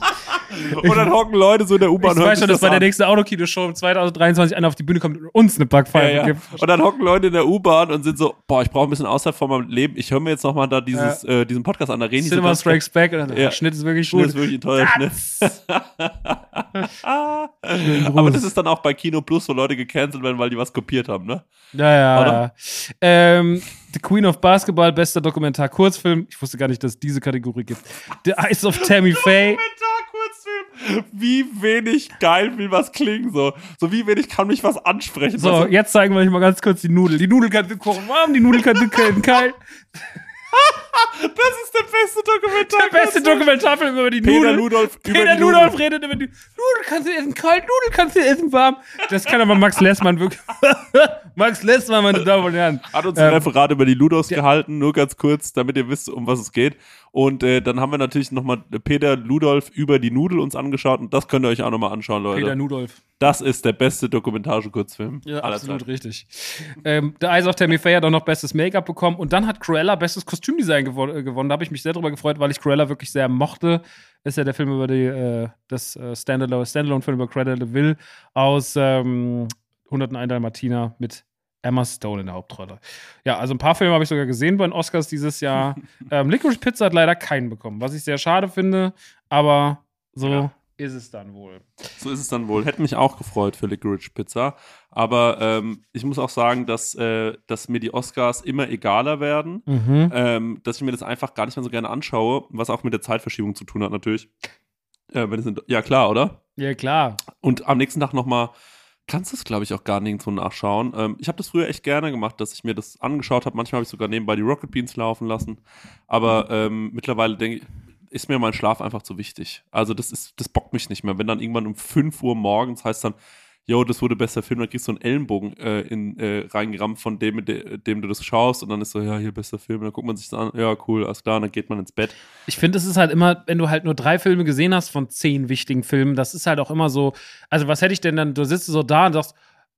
und dann hocken Leute so in der U-Bahn Ich weiß schon, dass bei der nächsten Autokino-Show im 2023 einer auf die Bühne kommt und uns eine Backpfeife Ja, ja. gibt. Und dann hocken Leute in der U-Bahn und sind so, boah, ich brauche ein bisschen Auszeit von meinem Leben. Ich höre mir jetzt nochmal da dieses, äh, diesen Podcast an. Da reden Cinema Strikes Back und dann, Ja. der Schnitt ist wirklich Schnitt gut. ist wirklich ein teuer Schnitt. <laughs> Aber das ist dann auch bei Kino Plus, wo Leute gecancelt werden, weil die was kopiert haben, ne? Ja, ja, Oder? ja. Ähm, The Queen of Basketball, bester Dokumentar-Kurzfilm. Ich wusste gar nicht, dass es diese Kategorie gibt. The Eyes of Tammy Faye. Wie wenig geil will was klingen, so. So wie wenig kann mich was ansprechen. So, du? jetzt zeigen wir euch mal ganz kurz die Nudel. Die Nudel kann kochen warm, die Nudel kann kalt. <laughs> Das ist der beste Dokumentar. Der beste Dokumentarfilm über die Peter Nudel. Ludolf über Peter die Ludolf Nudel. redet über die Nudel kannst du essen kalt, Nudel kannst du essen warm. Das kann aber Max Lessmann wirklich. <laughs> Max Lessmann, meine Damen und Herren. Hat uns ein Ähm, Referat über die Ludos gehalten, nur ganz kurz, damit ihr wisst, um was es geht. Und äh, dann haben wir natürlich nochmal Peter Ludolf über die Nudel uns angeschaut und das könnt ihr euch auch nochmal anschauen, Leute. Peter Nudolf. das ist der beste Dokumentage-Kurzfilm Ja, aller absolut Zeiten. richtig. Ähm, The Eyes of Tammy Faye hat auch noch bestes Make-up bekommen und dann hat Cruella bestes Kostümdesign gewo äh, gewonnen. Da habe ich mich sehr drüber gefreut, weil ich Cruella wirklich sehr mochte. Ist ja der Film über die, äh, das äh, Standalone- Standalone-Film über Cruella de Vil aus ähm, 101 Dalmatiner mit Emma Stone in der Hauptrolle. Ja, also ein paar Filme habe ich sogar gesehen bei den Oscars dieses Jahr. <laughs> ähm, Licorice Pizza hat leider keinen bekommen, was ich sehr schade finde, aber so Ja. Ist es dann wohl. So ist es dann wohl. Hätte mich auch gefreut für Licorice Pizza. Aber ähm, ich muss auch sagen, dass, äh, dass mir die Oscars immer egaler werden. Mhm. ähm, dass ich mir das einfach gar nicht mehr so gerne anschaue, was auch mit der Zeitverschiebung zu tun hat, natürlich. Äh, wenn es in, ja, klar, oder? Ja, klar. Und am nächsten Tag nochmal, kannst du es, glaube ich, auch gar nirgendwo nachschauen. Ähm, ich habe das früher echt gerne gemacht, dass ich mir das angeschaut habe. Manchmal habe ich sogar nebenbei die Rocket Beans laufen lassen. Aber ähm, mittlerweile denke ich, ist mir mein Schlaf einfach zu wichtig. Also das ist, das bockt mich nicht mehr. Wenn dann irgendwann um 5 Uhr morgens heißt dann, yo, das wurde bester Film, dann kriegst du einen Ellenbogen äh, in, äh, reingerammt von dem, de, dem du das schaust und dann ist so, ja, hier bester Film, dann guckt man sich das an, ja, cool, alles klar, und dann geht man ins Bett. Ich finde, es ist halt immer, wenn du halt nur drei Filme gesehen hast von zehn wichtigen Filmen, das ist halt auch immer so, also was hätte ich denn dann, du sitzt so da und sagst,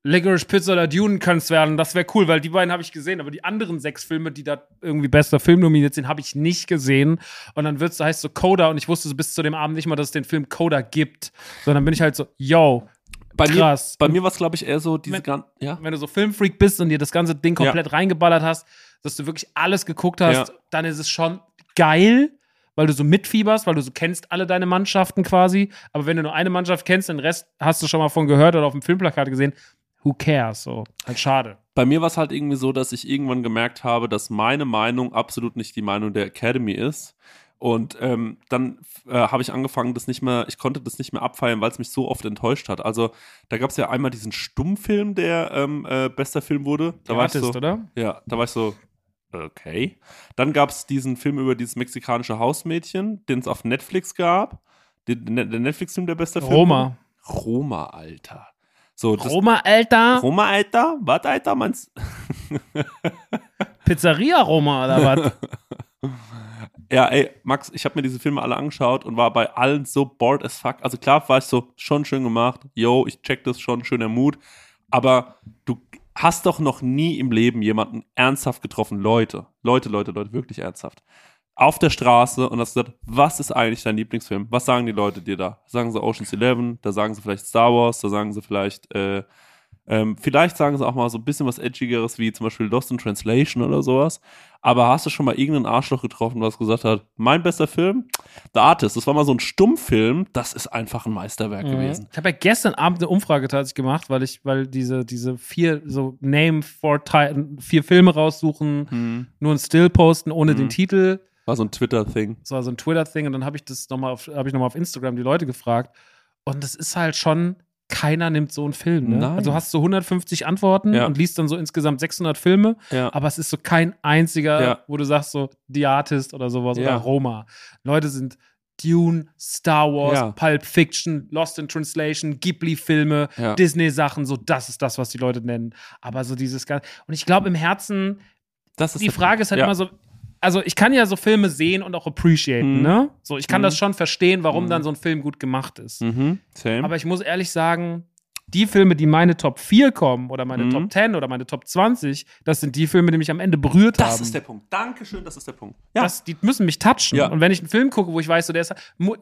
Licorice Pizza oder Dune kann es werden, das wäre cool, weil die beiden habe ich gesehen, aber die anderen sechs Filme, die da irgendwie bester Film nominiert sind, habe ich nicht gesehen. Und dann wird's, heißt so Coda und ich wusste so bis zu dem Abend nicht mal, dass es den Film Coda gibt. Sondern bin ich halt so, yo, Bei krass. mir, bei mir war es, glaube ich, eher so diese Wenn- ja. wenn du so Filmfreak bist und dir das ganze Ding komplett reingeballert hast, dass du wirklich alles geguckt hast, Ja. dann ist es schon geil, weil du so mitfieberst, weil du so kennst alle deine Mannschaften quasi. Aber wenn du nur eine Mannschaft kennst, den Rest hast du schon mal von gehört oder auf dem Filmplakat gesehen, who cares? So, halt schade. Bei mir war es halt irgendwie so, dass ich irgendwann gemerkt habe, dass meine Meinung absolut nicht die Meinung der Academy ist. Und ähm, dann äh, habe ich angefangen, das nicht mehr, ich konnte das nicht mehr abfeiern, weil es mich so oft enttäuscht hat. Also da gab es ja einmal diesen Stummfilm, der ähm, äh, bester Film wurde. Da Der war ich Artist, so, oder? Ja, da war ich so, okay. Dann gab es diesen Film über dieses mexikanische Hausmädchen, den es auf Netflix gab. Den, der Netflix-Film, der beste Film. Roma. Roma, Alter. So, das, Roma, Alter. Roma, Alter? Was, Alter? Meinst <laughs> Pizzeria Roma oder was? <laughs> Ja, ey, Max, ich habe mir diese Filme alle angeschaut und war bei allen so bored as fuck. Also klar war ich so, schon schön gemacht. Yo, ich check das schon, schöner Mut. Aber du hast doch noch nie im Leben jemanden ernsthaft getroffen. Leute, Leute, Leute, Leute, wirklich ernsthaft. Auf der Straße und hast gesagt, was ist eigentlich dein Lieblingsfilm? Was sagen die Leute dir da? Sagen sie Ocean's Eleven, da sagen sie vielleicht Star Wars, da sagen sie vielleicht, äh, ähm, vielleicht sagen sie auch mal so ein bisschen was Edgigeres wie zum Beispiel Lost in Translation oder sowas. Aber hast du schon mal irgendeinen Arschloch getroffen, was gesagt hat, mein bester Film? The Artist, das war mal so ein Stummfilm, das ist einfach ein Meisterwerk gewesen. Ich habe ja gestern Abend eine Umfrage tatsächlich gemacht, weil ich, weil diese, diese vier, so Name for vier Filme raussuchen, Hm. nur ein Still posten ohne Mhm. den Titel. War so ein Twitter-Thing. Das war so ein Twitter-Thing und dann habe ich das nochmal auf, habe ich nochmal auf Instagram die Leute gefragt. Und es ist halt schon, keiner nimmt so einen Film. Ne? Nein. Also du hast so 150 Antworten Ja. und liest dann so insgesamt 600 Filme, Ja. aber es ist so kein einziger, Ja. wo du sagst so The Artist oder sowas Ja. oder Roma. Leute sind Dune, Star Wars. Pulp Fiction, Lost in Translation, Ghibli-Filme. Disney-Sachen, so das ist das, was die Leute nennen. Aber so dieses ganze. Und ich glaube, im Herzen, Das die Frage Punkt. ist halt immer so. Also ich kann ja so Filme sehen und auch appreciaten, Mhm. ne? So, ich kann Mhm. das schon verstehen, warum Mhm. dann so ein Film gut gemacht ist. Mhm. Aber ich muss ehrlich sagen, die Filme, die meine Top 4 kommen oder meine Mhm. Top 10 oder meine Top 20, das sind die Filme, die mich am Ende berührt das haben. ist der Punkt. Dankeschön, das ist der Punkt. Ja. Das, die müssen mich touchen. Ja. Und wenn ich einen Film gucke, wo ich weiß, so der ist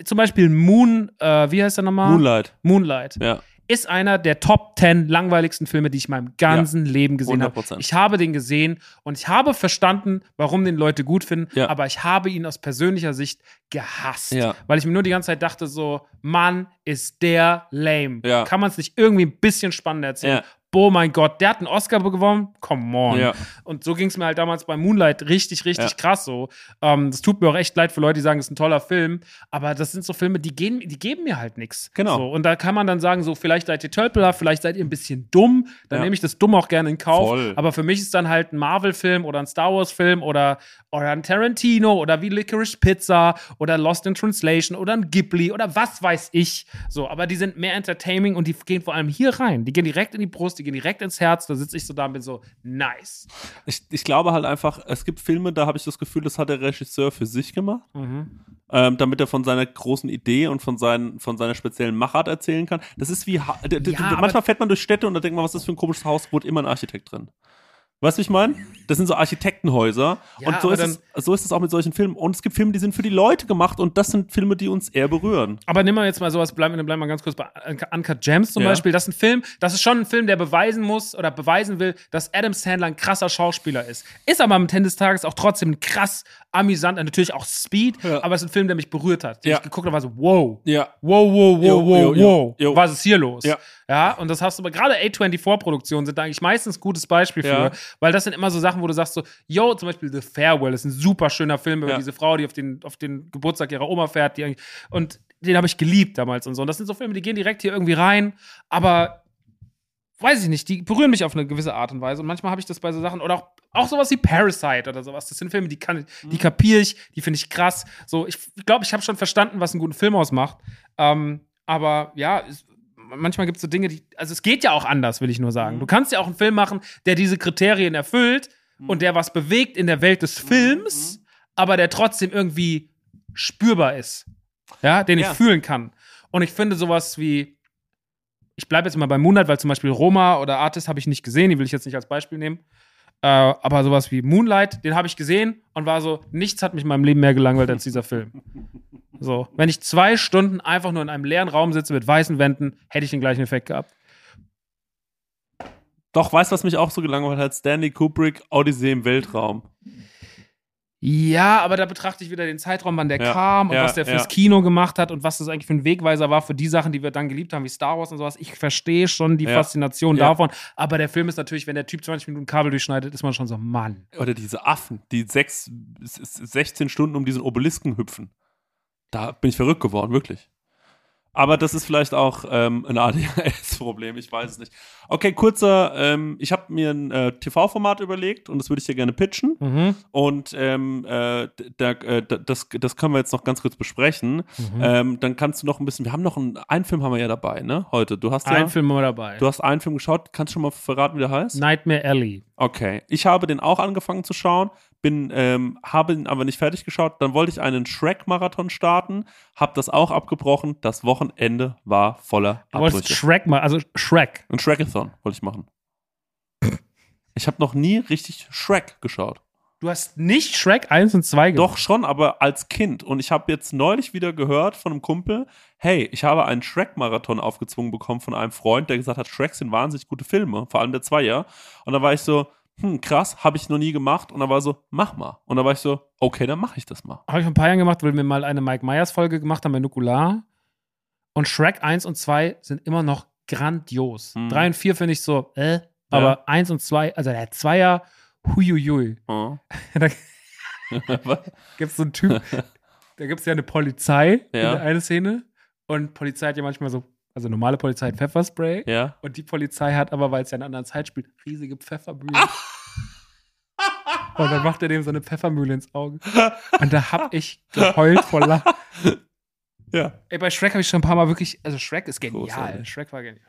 zum Beispiel Moon, äh, wie heißt der nochmal? Moonlight. Moonlight. Ja. Ist einer der Top 10 langweiligsten Filme, die ich in meinem ganzen Leben gesehen habe. 100%. Ich habe den gesehen und ich habe verstanden, warum den Leute gut finden, Ja. aber ich habe ihn aus persönlicher Sicht gehasst. Ja. Weil ich mir nur die ganze Zeit dachte, so, Mann, ist der lame. Ja. Kann man es nicht irgendwie ein bisschen spannender erzählen? Oh mein Gott, der hat einen Oscar gewonnen? Come on. Ja. Und so ging es mir halt damals bei Moonlight richtig, richtig Ja. krass so. Ähm, das tut mir auch echt leid für Leute, die sagen, es ist ein toller Film. Aber das sind so Filme, die, gehen, die geben mir halt nichts. Genau. So, und da kann man dann sagen, so, vielleicht seid ihr tölpelhaft, vielleicht seid ihr ein bisschen dumm. Dann Ja. nehme ich das dumm auch gerne in Kauf. Voll. Aber für mich ist dann halt ein Marvel-Film oder ein Star Wars-Film oder, oder ein Tarantino oder wie Licorice Pizza oder Lost in Translation oder ein Ghibli oder was weiß ich. So, aber die sind mehr entertaining und die gehen vor allem hier rein. Die gehen direkt in die Brust, die gehen direkt ins Herz. Da sitze ich so da und bin so, nice. Ich, ich glaube halt einfach, es gibt Filme, da habe ich das Gefühl, das hat der Regisseur für sich gemacht, Mhm. ähm, damit er von seiner großen Idee und von, seinen, von seiner speziellen Machart erzählen kann. Das ist wie, Ha- Ja, manchmal fährt man durch Städte und da denkt man, was ist das für ein komisches Haus, wo immer ein Architekt drin. Weißt du, ich meine? Das sind so Architektenhäuser. Ja, und so ist, es, so ist es auch mit solchen Filmen. Und es gibt Filme, die sind für die Leute gemacht und das sind Filme, die uns eher berühren. Aber nimm mal jetzt mal sowas, bleiben wir mal ganz kurz bei Un- Uncut Gems zum Ja. Beispiel. Das ist ein Film, das ist schon ein Film, der beweisen muss oder beweisen will, dass Adam Sandler ein krasser Schauspieler ist. Ist aber am Ende des Tages auch trotzdem krass amüsant, natürlich auch Speed, Ja. aber es ist ein Film, der mich berührt hat. Den Ja. ich geguckt habe, war so, wow. Ja. Wow, wow, wow, Jo, wow, jo, jo, wow. Was ist hier los? Ja. Ja, und das hast du aber gerade A24-Produktionen sind da eigentlich meistens ein gutes Beispiel Ja. für, weil das sind immer so Sachen, wo du sagst so, yo, zum Beispiel The Farewell ist ein super schöner Film über Ja. diese Frau, die auf den, auf den Geburtstag ihrer Oma fährt, die und den habe ich geliebt damals und so. Und das sind so Filme, die gehen direkt hier irgendwie rein, aber weiß ich nicht, die berühren mich auf eine gewisse Art und Weise. Und manchmal habe ich das bei so Sachen, oder auch, auch sowas wie Parasite oder sowas. Das sind Filme, die kann die kapiere ich, die finde ich krass. So, ich glaube, ich habe schon verstanden, was einen guten Film ausmacht. Ähm, aber ja, es, manchmal gibt es so Dinge, die. Also es geht ja auch anders, will ich nur sagen. Du kannst ja auch einen Film machen, der diese Kriterien erfüllt und der was bewegt in der Welt des Films, aber der trotzdem irgendwie spürbar ist. Ja, den ich Ja. fühlen kann. Und ich finde sowas wie ich bleibe jetzt mal bei Moonlight, weil zum Beispiel Roma oder Artist habe ich nicht gesehen, die will ich jetzt nicht als Beispiel nehmen. Äh, aber sowas wie Moonlight, den habe ich gesehen und war so, nichts hat mich in meinem Leben mehr gelangweilt als dieser Film. So, wenn ich zwei Stunden einfach nur in einem leeren Raum sitze mit weißen Wänden, hätte ich den gleichen Effekt gehabt. Doch, weißt du, was mich auch so gelangweilt hat? Stanley Kubrick, Odyssee im Weltraum. Ja, aber da betrachte ich wieder den Zeitraum, wann der Ja, kam und ja, was der fürs ja. Kino gemacht hat und was das eigentlich für ein Wegweiser war für die Sachen, die wir dann geliebt haben, wie Star Wars und sowas. Ich verstehe schon die. Faszination davon, aber der Film ist natürlich, wenn der Typ 20 Minuten Kabel durchschneidet, ist man schon so, Mann. Oder diese Affen, die sechs, s- s- 16 Stunden um diesen Obelisken hüpfen. Da bin ich verrückt geworden, wirklich. Aber das ist vielleicht auch ähm, ein <laughs> ADHS-Problem, ich weiß es nicht. Okay, kurzer, ähm, ich habe mir ein äh, TV-Format überlegt und das würde ich dir gerne pitchen. Mhm. Und ähm, äh, da, äh, da- das, das können wir jetzt noch ganz kurz besprechen. Mhm. Ähm, dann kannst du noch ein bisschen, wir haben noch einen, einen Film haben wir ja dabei, ne? Heute. Du hast ja, Ein Film mal dabei. du hast einen Film geschaut, kannst du schon mal verraten, wie der heißt? Nightmare Alley. Okay, ich habe den auch angefangen zu schauen, bin, ähm, habe ihn aber nicht fertig geschaut. Dann wollte ich einen Shrek-Marathon starten, habe das auch abgebrochen. Das Wochenende war voller Du wolltest Abbrüche. Shrek mal, also Shrek. Ein Shrekathon wollte ich machen. Ich habe noch nie richtig Shrek geschaut. Du hast nicht Shrek 1 und 2 Doch schon, aber als Kind. Und ich habe jetzt neulich wieder gehört von einem Kumpel, hey, ich habe einen Shrek-Marathon aufgezwungen bekommen von einem Freund, der gesagt hat, Shrek sind wahnsinnig gute Filme, vor allem der Zweier. Und da war ich so, hm, krass, habe ich noch nie gemacht. Und da war so, mach mal. Und da war ich so, okay, dann mache ich das mal. Habe ich vor ein paar Jahren gemacht, weil wir mal eine Mike Myers Folge gemacht haben bei Nukular. Und Shrek 1 und 2 sind immer noch grandios. Mhm. 3 und 4 finde ich so, äh, aber 1 und 2, also der Zweier, huiuiui. Oh. <laughs> <laughs> da gibt es so einen Typ, <laughs> da gibt es ja eine Polizei in Ja. der eine Szene. Und Polizei hat ja manchmal so, also normale Polizei hat Pfefferspray. ja. Und die Polizei hat aber, weil es ja in einer anderen Zeit spielt, riesige Pfeffermühlen. <laughs> Und dann macht er dem so eine Pfeffermühle ins Auge. Und da hab ich geheult vor Lachen. Ja. Ey, bei Shrek habe ich schon ein paar Mal wirklich, also Shrek ist genial. Großartig. Shrek war genial.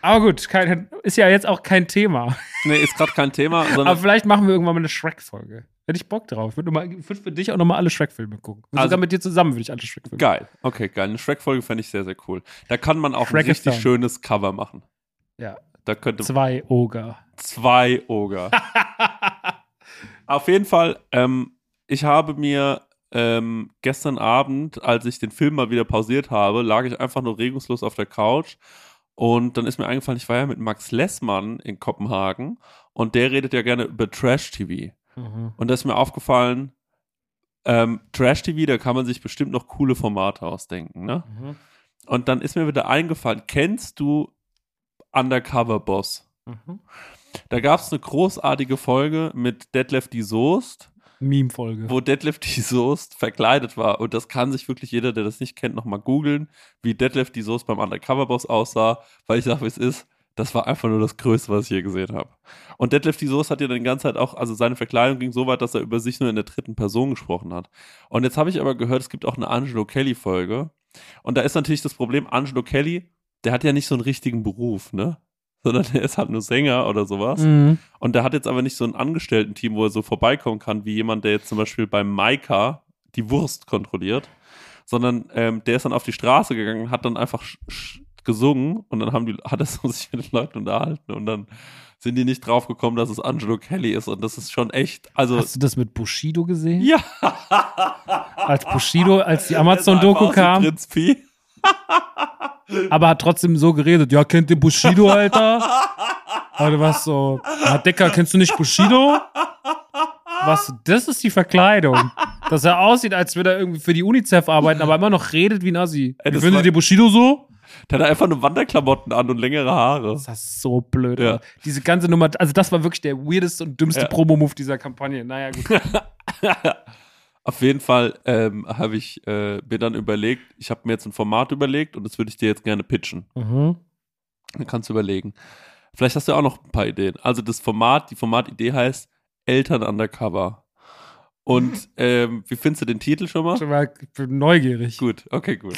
Aber gut, kein, ist ja jetzt auch kein Thema. Nee, ist gerade kein Thema, Aber vielleicht machen wir irgendwann mal eine Shrek-Folge. Hätte ich Bock drauf. Ich würde mal- ich würd für dich auch nochmal alle Shrek-Filme gucken. Und Also- sogar mit dir zusammen würde ich alle Shrek-Filme geil. Okay, geil. Eine Shrek-Folge fände ich sehr, sehr cool. Da kann man auch ein richtig schönes Cover machen. Ja. Da könnte Zwei Oger. zwei Oger. <laughs> Auf jeden Fall, ähm, ich habe mir ähm, gestern Abend, als ich den Film mal wieder pausiert habe, lag ich einfach nur regungslos auf der Couch Und dann ist mir eingefallen, ich war ja mit Max Lessmann in Kopenhagen und der redet ja gerne über Trash-TV. Mhm. Und da ist mir aufgefallen, ähm, Trash-TV, da kann man sich bestimmt noch coole Formate ausdenken, ne? Mhm. Und dann ist mir wieder eingefallen, kennst du Undercover Boss? Mhm. Da gab es eine großartige Folge mit Detlef die Soest, Meme-Folge. wo Detlef die Soest verkleidet war. Und das kann sich wirklich jeder, der das nicht kennt, nochmal googeln, wie Detlef die Soest beim Undercover Boss aussah, weil ich sage, wie es ist. Das war einfach nur das Größte, was ich je gesehen habe. Und Detlef die Soest hat ja dann die ganze Zeit auch, also seine Verkleidung ging so weit, dass er über sich nur in der dritten Person gesprochen hat. Und jetzt habe ich aber gehört, es gibt auch eine Angelo Kelly-Folge. Und da ist natürlich das Problem, Angelo Kelly, der hat ja nicht so einen richtigen Beruf, ne? Sondern der ist halt nur Sänger oder sowas. Mhm. Und der hat jetzt aber nicht so ein Angestellten-Team, wo er so vorbeikommen kann, wie jemand, der jetzt zum Beispiel beim Maika die Wurst kontrolliert, sondern ähm, der ist dann auf die Straße gegangen, hat dann einfach sch- gesungen und dann haben die, <laughs> hat er so sich mit den Leuten unterhalten und dann sind die nicht drauf gekommen, dass es Angelo Kelly ist und das ist schon echt, also Hast du das mit Bushido gesehen? ja, <laughs> Als Bushido, als die Amazon-Doku kam, Prinz Pi. <laughs> aber hat trotzdem so geredet. Ja, kennt ihr Bushido, Alter? Oder was so? Ja, Dicker, kennst du nicht Bushido? Was? Das ist die Verkleidung. Dass er aussieht, als würde er irgendwie für die UNICEF arbeiten, aber immer noch redet wie ein Assi. Ey, das findet ihr Bushido so? Der hat einfach nur Wanderklamotten an und längere Haare. Das ist so blöd. Ja. Diese ganze Nummer, also das war wirklich der weirdeste und dümmste Ja. Promo-Move dieser Kampagne. Naja, gut. <laughs> Auf jeden Fall ähm, habe ich äh, mir dann überlegt, ich habe mir jetzt ein Format überlegt und das würde ich dir jetzt gerne pitchen. Mhm. Dann kannst du überlegen. Vielleicht hast du auch noch ein paar Ideen. Also das Format, die Formatidee heißt Eltern undercover. Und ähm, wie findest du den Titel schon mal? Schon mal neugierig. Gut, okay, gut.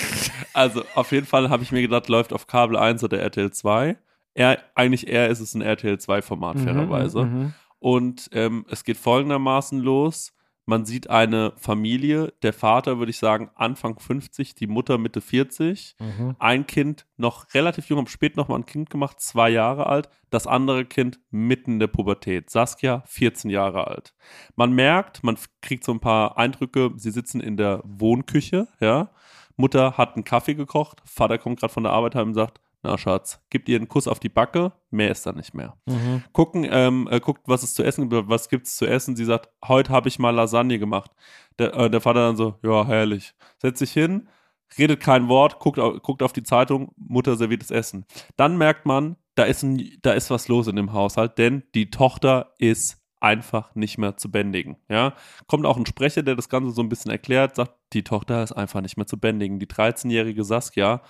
Also auf jeden Fall habe ich mir gedacht, läuft auf Kabel 1 oder RTL 2. Er, eigentlich eher ist es ein RTL 2 Format, fairerweise. Mhm. Und ähm, es geht folgendermaßen los. Man sieht eine Familie, der Vater würde ich sagen Anfang 50, die Mutter Mitte 40. Mhm. Ein Kind noch relativ jung, am spät noch mal ein Kind gemacht, zwei Jahre alt. Das andere Kind mitten in der Pubertät. Saskia, 14 Jahre alt. Man merkt, man kriegt so ein paar Eindrücke. Sie sitzen in der Wohnküche, ja. Mutter hat einen Kaffee gekocht. Vater kommt gerade von der Arbeit heim und sagt, na Schatz, gibt ihr einen Kuss auf die Backe. Mehr ist da nicht mehr Mhm. gucken, ähm, äh, guckt, was es zu essen gibt, was gibt's zu essen. Sie sagt, heute habe ich mal Lasagne gemacht. Der, äh, der Vater dann so, ja, herrlich. Setzt sich hin, redet kein Wort, guckt, guckt auf die Zeitung, Mutter serviert das Essen. Dann merkt man, da ist, ein, da ist was los in dem Haushalt, denn die Tochter ist einfach nicht mehr zu bändigen. Ja? Kommt auch ein Sprecher, der das Ganze so ein bisschen erklärt, sagt, die Tochter ist einfach nicht mehr zu bändigen. Die 13-jährige Saskia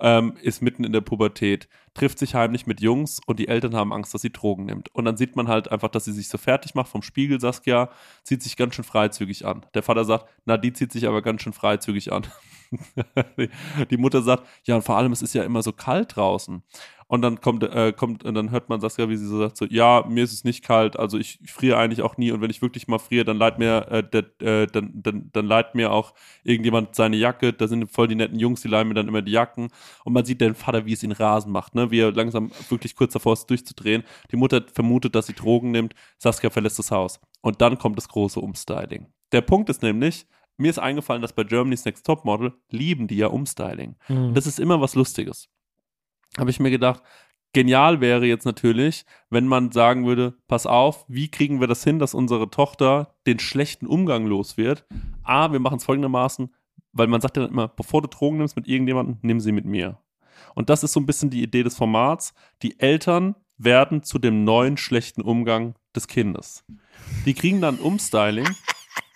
ähm, ist mitten in der Pubertät, trifft sich heimlich mit Jungs und die Eltern haben Angst, dass sie Drogen nimmt. Und dann sieht man halt einfach, dass sie sich so fertig macht vom Spiegel. Saskia zieht sich ganz schön freizügig an. Der Vater sagt, na, die zieht sich aber ganz schön freizügig an. <laughs> die, Mutter sagt, ja, und vor allem, es ist ja immer so kalt draußen. Und dann kommt, äh, kommt, und dann hört man Saskia, wie sie so sagt, so, ja, mir ist es nicht kalt, also ich friere eigentlich auch nie und wenn ich wirklich mal friere, dann leiht mir, äh, der, äh, dann, dann, dann leiht mir auch irgendjemand seine Jacke, da sind voll die netten Jungs, die leihen mir dann immer die Jacken und man sieht den Vater, wie es ihn Rasen macht, ne, wie er langsam wirklich kurz davor ist, durchzudrehen. Die Mutter vermutet, dass sie Drogen nimmt, Saskia verlässt das Haus. Und dann kommt das große Umstyling. Der Punkt ist nämlich, mir ist eingefallen, dass bei Germany's Next Topmodel lieben die ja Umstyling. Mhm. Das ist immer was Lustiges. Habe ich mir gedacht, genial wäre jetzt natürlich, wenn man sagen würde, pass auf, wie kriegen wir das hin, dass unsere Tochter den schlechten Umgang los wird? A, wir machen es folgendermaßen, weil man sagt ja immer, bevor du Drogen nimmst mit irgendjemandem, nimm sie mit mir. Und das ist so ein bisschen die Idee des Formats. Die Eltern werden zu dem neuen schlechten Umgang des Kindes. Die kriegen dann Umstyling.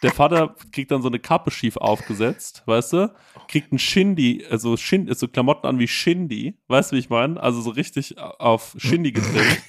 Der Vater kriegt dann so eine Kappe schief aufgesetzt, weißt du? Kriegt ein Shindy, also Shin, so Klamotten an wie Shindy, weißt du, wie ich meine? Also so richtig auf Shindy gedreht.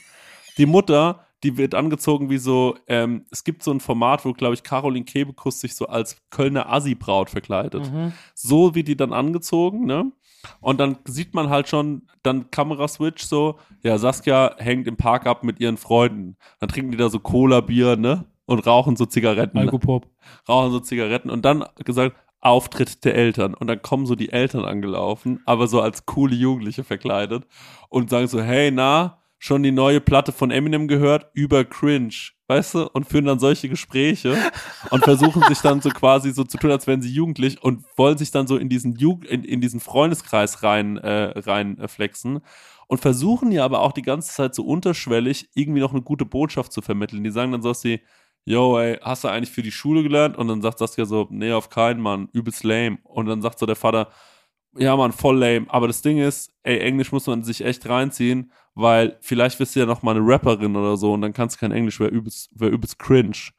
Die Mutter, die wird angezogen wie so, ähm, es gibt so ein Format, wo, glaube ich, Caroline Kebekus sich so als Kölner Assi-Braut verkleidet. Mhm. So wird die dann angezogen, ne? Und dann sieht man halt schon, dann Kameraswitch so, ja, Saskia hängt im Park ab mit ihren Freunden. Dann trinken die da so Cola-Bier, ne? Und rauchen so Zigaretten. Alkopop. rauchen so Zigaretten und dann gesagt, Auftritt der Eltern. Und dann kommen so die Eltern angelaufen, aber so als coole Jugendliche verkleidet und sagen so, hey, na, schon die neue Platte von Eminem gehört über Cringe, weißt du, und führen dann solche Gespräche und versuchen sich dann so quasi so zu tun, als wären sie jugendlich und wollen sich dann so in diesen Jugend, in, in diesen Freundeskreis rein, äh, rein äh, flexen und versuchen ja aber auch die ganze Zeit so unterschwellig irgendwie noch eine gute Botschaft zu vermitteln. Die sagen dann so, dass sie, yo, ey, hast du eigentlich für die Schule gelernt? Und dann sagt Saskia so, nee, auf keinen, Mann, übelst lame. Und dann sagt so der Vater, ja, Mann, voll lame. Aber das Ding ist, ey, Englisch muss man sich echt reinziehen, weil vielleicht wirst du ja noch mal eine Rapperin oder so und dann kannst du kein Englisch, wäre übelst, wär übelst cringe.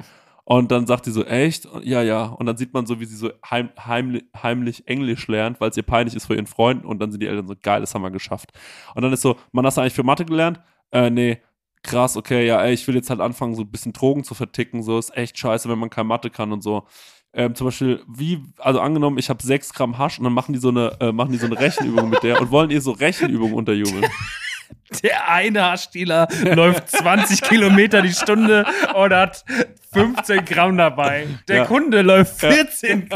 Und dann sagt die so, echt? Ja, ja. Und dann sieht man so, wie sie so heim, heimlich, heimlich Englisch lernt, weil es ihr peinlich ist vor ihren Freunden. Und dann sind die Eltern so, geil, das haben wir geschafft. Und dann ist so, man hast du eigentlich für Mathe gelernt? Äh, nee. Krass, okay, ja, ey, ich will jetzt halt anfangen, so ein bisschen Drogen zu verticken. So ist echt scheiße, wenn man kein Mathe kann und so. Ähm, zum Beispiel, wie, also angenommen, ich habe sechs Gramm Hasch und dann machen die so eine, äh, machen die so eine Rechenübung mit der und wollen ihr so Rechenübungen unterjubeln. <laughs> Der eine Haarstieler läuft 20 Kilometer die Stunde und hat 15 Gramm dabei. Der Ja. Kunde läuft 14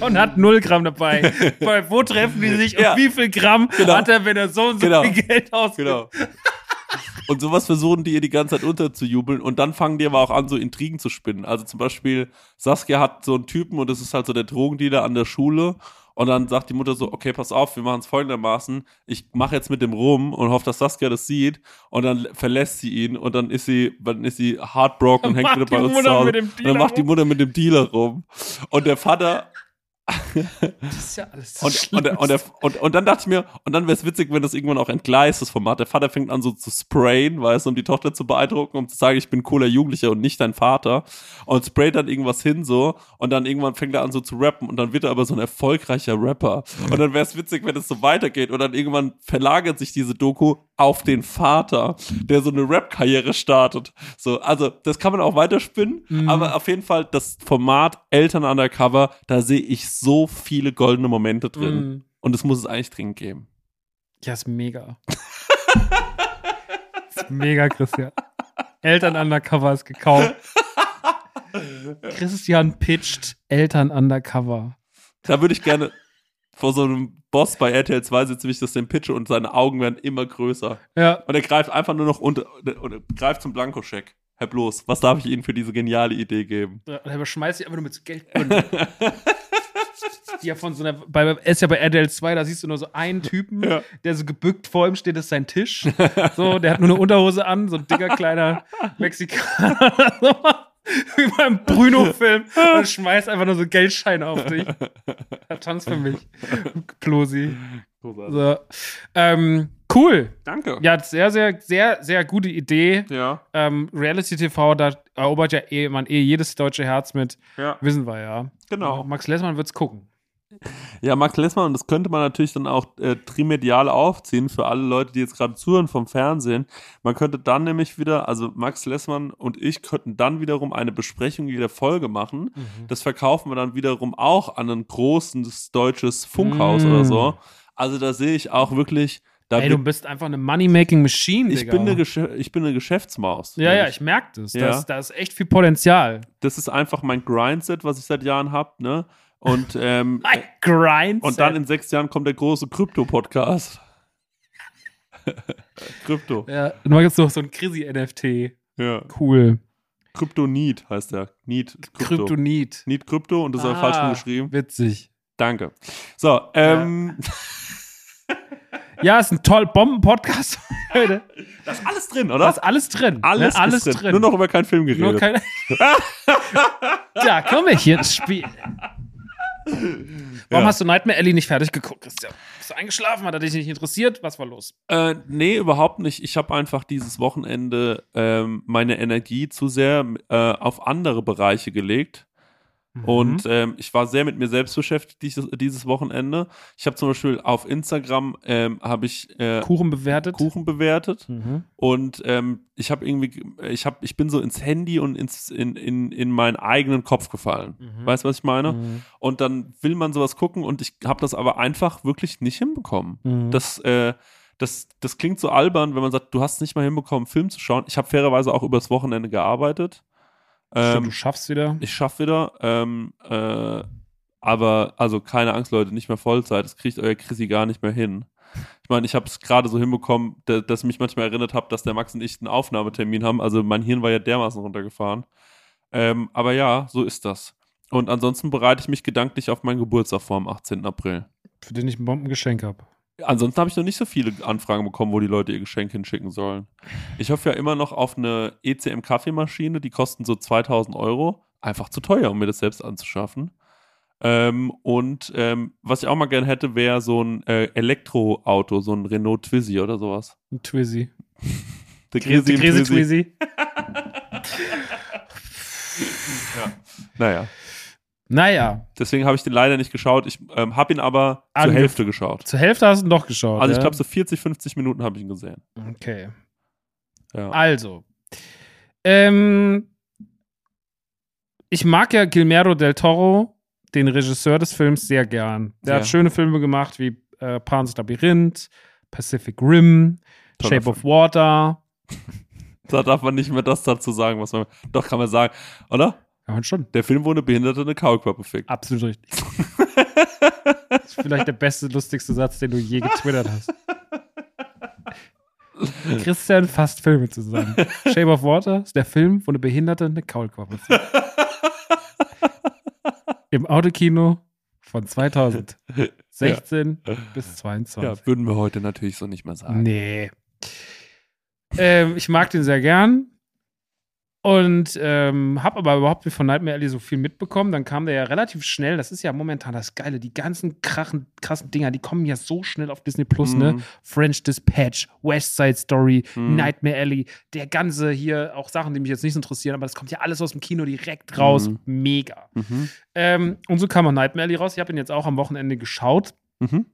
und hat 0 Gramm dabei. Bei, wo treffen die sich Ja. und wie viel Gramm Genau. hat er, wenn er so und so Genau. viel Geld ausgibt? Genau. Und sowas versuchen die ihr die ganze Zeit unterzujubeln und dann fangen die aber auch an, so Intrigen zu spinnen. Also zum Beispiel, Saskia hat so einen Typen und das ist halt so der Drogendealer an der Schule. Und dann sagt die Mutter so, okay, pass auf, wir machen es folgendermaßen. Ich mache jetzt mit dem rum und hoffe, dass Saskia das sieht. Und dann verlässt sie ihn und dann ist sie, dann ist sie heartbroken und hängt wieder bei uns Mutter zu Hause. mit dem Und dann macht die. Mutter mit dem Dealer rum. Und der Vater Das ist ja alles und, und, der- und, der, und, und dann dachte ich mir, und dann wäre es witzig, wenn das irgendwann auch entgleist, das Format. Der Vater fängt an so zu sprayen, weißt du, um die Tochter zu beeindrucken, um zu sagen, ich bin cooler Jugendlicher und nicht dein Vater. Und sprayt dann irgendwas hin so. Und dann irgendwann fängt er an so zu rappen und dann wird er aber so ein erfolgreicher Rapper. Und dann wäre es witzig, wenn es so weitergeht. Und dann irgendwann verlagert sich diese Doku auf den Vater, der so eine Rap-Karriere startet. So, also das kann man auch weiterspinnen, aber auf jeden Fall das Format Eltern Undercover, da sehe ich so viele goldene Momente drin. Mhm. Und das muss es eigentlich dringend geben. Ja, ist mega. <laughs> ist mega, Christian. Eltern Undercover ist gekauft. Christian pitcht Eltern Undercover. Da würde ich gerne vor so einem Boss bei RTL 2 sitzen, wie ich das den pitche und seine Augen werden immer größer. Ja. Und er greift einfach nur noch unter, oder greift zum Blankoscheck. Herr Bloß, was darf ich Ihnen für diese geniale Idee geben? Und er überschmeißt sich einfach nur mit so Geldbündeln. <laughs> Die ja von so einer, bei, ist ja bei RTL 2, da siehst du nur so einen Typen, Ja. der so gebückt vor ihm steht, das ist sein Tisch. So, der hat nur eine Unterhose an, so ein dicker kleiner Mexikaner. <laughs> So, Wie beim Bruno-Film. Und schmeißt einfach nur so Geldscheine auf dich. Er tanzt für mich. Klosi. So. Ähm, cool. Danke. Ja, sehr, sehr, sehr, sehr gute Idee. Ja, Ähm, Reality TV, da erobert ja eh, man eh jedes deutsche Herz mit. ja. Wissen wir ja. Genau. Max Lessmann wird's gucken. Ja, Max Lessmann, und das könnte man natürlich dann auch äh, trimedial aufziehen für alle Leute, die jetzt gerade zuhören vom Fernsehen. Man könnte dann nämlich wieder, also Max Lessmann und ich könnten dann wiederum eine Besprechung jeder Folge machen. Mhm. Das verkaufen wir dann wiederum auch an ein großes deutsches Funkhaus Mm. oder so. Also da sehe ich auch wirklich, da Ey, du bist einfach eine Money-Making-Machine, ich, bin eine ich bin eine Geschäftsmaus. ja, ja, ich merke das. Ja. Da, ist, ist echt viel Potenzial. Das ist einfach mein Grindset, was ich seit Jahren habe, ne? Und, ähm, <laughs> Ein Grind. und dann in sechs Jahren kommt der große Krypto-Podcast. <laughs> Krypto. ja, du machst noch so ein Chrissy-NFT. Ja. Cool. Kryptonit heißt der. Need Krypto. Kryptonit. Need Krypto und das ist aber falsch geschrieben. Witzig. Danke. So, ähm, Ja, <laughs> ist ein toll Bomben-Podcast <laughs> heute. da ist alles drin, Da oder? ist alles drin. alles, ne? alles ist drin. drin. Nur noch über keinen Film Nur geredet. keine. da, <laughs> komm ich hier ins Spiel. Warum Ja. hast du Nightmare Alley nicht fertig geguckt, Christian? Bist du eingeschlafen? Hat er dich nicht interessiert? Was war los? Äh, nee, überhaupt nicht. Ich habe einfach dieses Wochenende ähm, meine Energie zu sehr äh, auf andere Bereiche gelegt. Mhm. Und ähm, ich war sehr mit mir selbst beschäftigt dieses, dieses Wochenende. Ich habe zum Beispiel auf Instagram ähm, habe ich äh, Kuchen bewertet. Kuchen bewertet Mhm. und ähm, ich habe irgendwie, ich habe, ich bin so ins Handy und ins, in, in, in meinen eigenen Kopf gefallen. Mhm. Weißt du, was ich meine? Mhm. Und dann will man sowas gucken und ich habe das aber einfach wirklich nicht hinbekommen. Mhm. Das, äh, das, das klingt so albern, wenn man sagt, du hast es nicht mal hinbekommen, Film zu schauen. Ich habe fairerweise auch übers Wochenende gearbeitet. Ähm, du schaffst wieder. ich schaffe wieder. Ähm, äh, aber, also keine Angst, Leute, nicht mehr Vollzeit. Das kriegt euer Chrissy gar nicht mehr hin. Ich meine, ich habe es gerade so hinbekommen, da- dass ich mich manchmal erinnert habe, dass der Max und ich einen Aufnahmetermin haben. Also mein Hirn war ja dermaßen runtergefahren. Ähm, aber ja, so ist das. Und ansonsten bereite ich mich gedanklich auf meinen Geburtstag vor am 18. April. Für den ich ein Bombengeschenk habe. Ansonsten habe ich noch nicht so viele Anfragen bekommen, wo die Leute ihr Geschenk hinschicken sollen. Ich hoffe ja immer noch auf eine ECM-Kaffeemaschine, die kosten so 2000 Euro. Einfach zu teuer, um mir das selbst anzuschaffen. Ähm, und ähm, was ich auch mal gerne hätte, wäre so ein äh, Elektroauto, so ein Renault Twizy oder sowas. Ein Twizzy. <laughs> Der Crazy Twizy. Twizzy. <laughs> <laughs> Naja, Naja, deswegen habe ich den leider nicht geschaut. Ich ähm, habe ihn aber zur Angef- Hälfte geschaut. zur Hälfte hast du ihn doch geschaut. Also ich glaube, so 40, 50 Minuten habe ich ihn gesehen. Okay. Ja. Also. Ähm, ich mag ja Guillermo del Toro, den Regisseur des Films, sehr gern. Der Ja. hat schöne Filme gemacht wie äh, Pan's Labyrinth, Pacific Rim, Toller Shape of Water. <laughs> Da darf man nicht mehr das dazu sagen, was man. Doch, kann man sagen, oder? Ja, und schon. Der Film, wo eine Behinderte eine Kaulquappe fickt. Absolut richtig. <laughs> das ist vielleicht der beste, lustigste Satz, den du je getwittert hast. Christian fasst Filme zusammen. Shape of Water ist der Film, wo eine Behinderte eine Kaulquappe fickt. Im Autokino von 2016 bis 22. Ja, würden wir heute natürlich so nicht mehr sagen. Nee. Ähm, ich mag den sehr gern. Und ähm, habe aber überhaupt nicht von Nightmare Alley so viel mitbekommen. Dann kam der ja relativ schnell. Das ist ja momentan das Geile. Die ganzen krachen, krassen Dinger, die kommen ja so schnell auf Disney Plus, ne? Mhm. French Dispatch, West Side Story, Mhm. Nightmare Alley, der ganze hier, auch Sachen, die mich jetzt nicht so interessieren, aber das kommt ja alles aus dem Kino direkt raus. Mhm. Mega. Mhm. Ähm, und so kam auch Nightmare Alley raus. Ich habe ihn jetzt auch am Wochenende geschaut Mhm.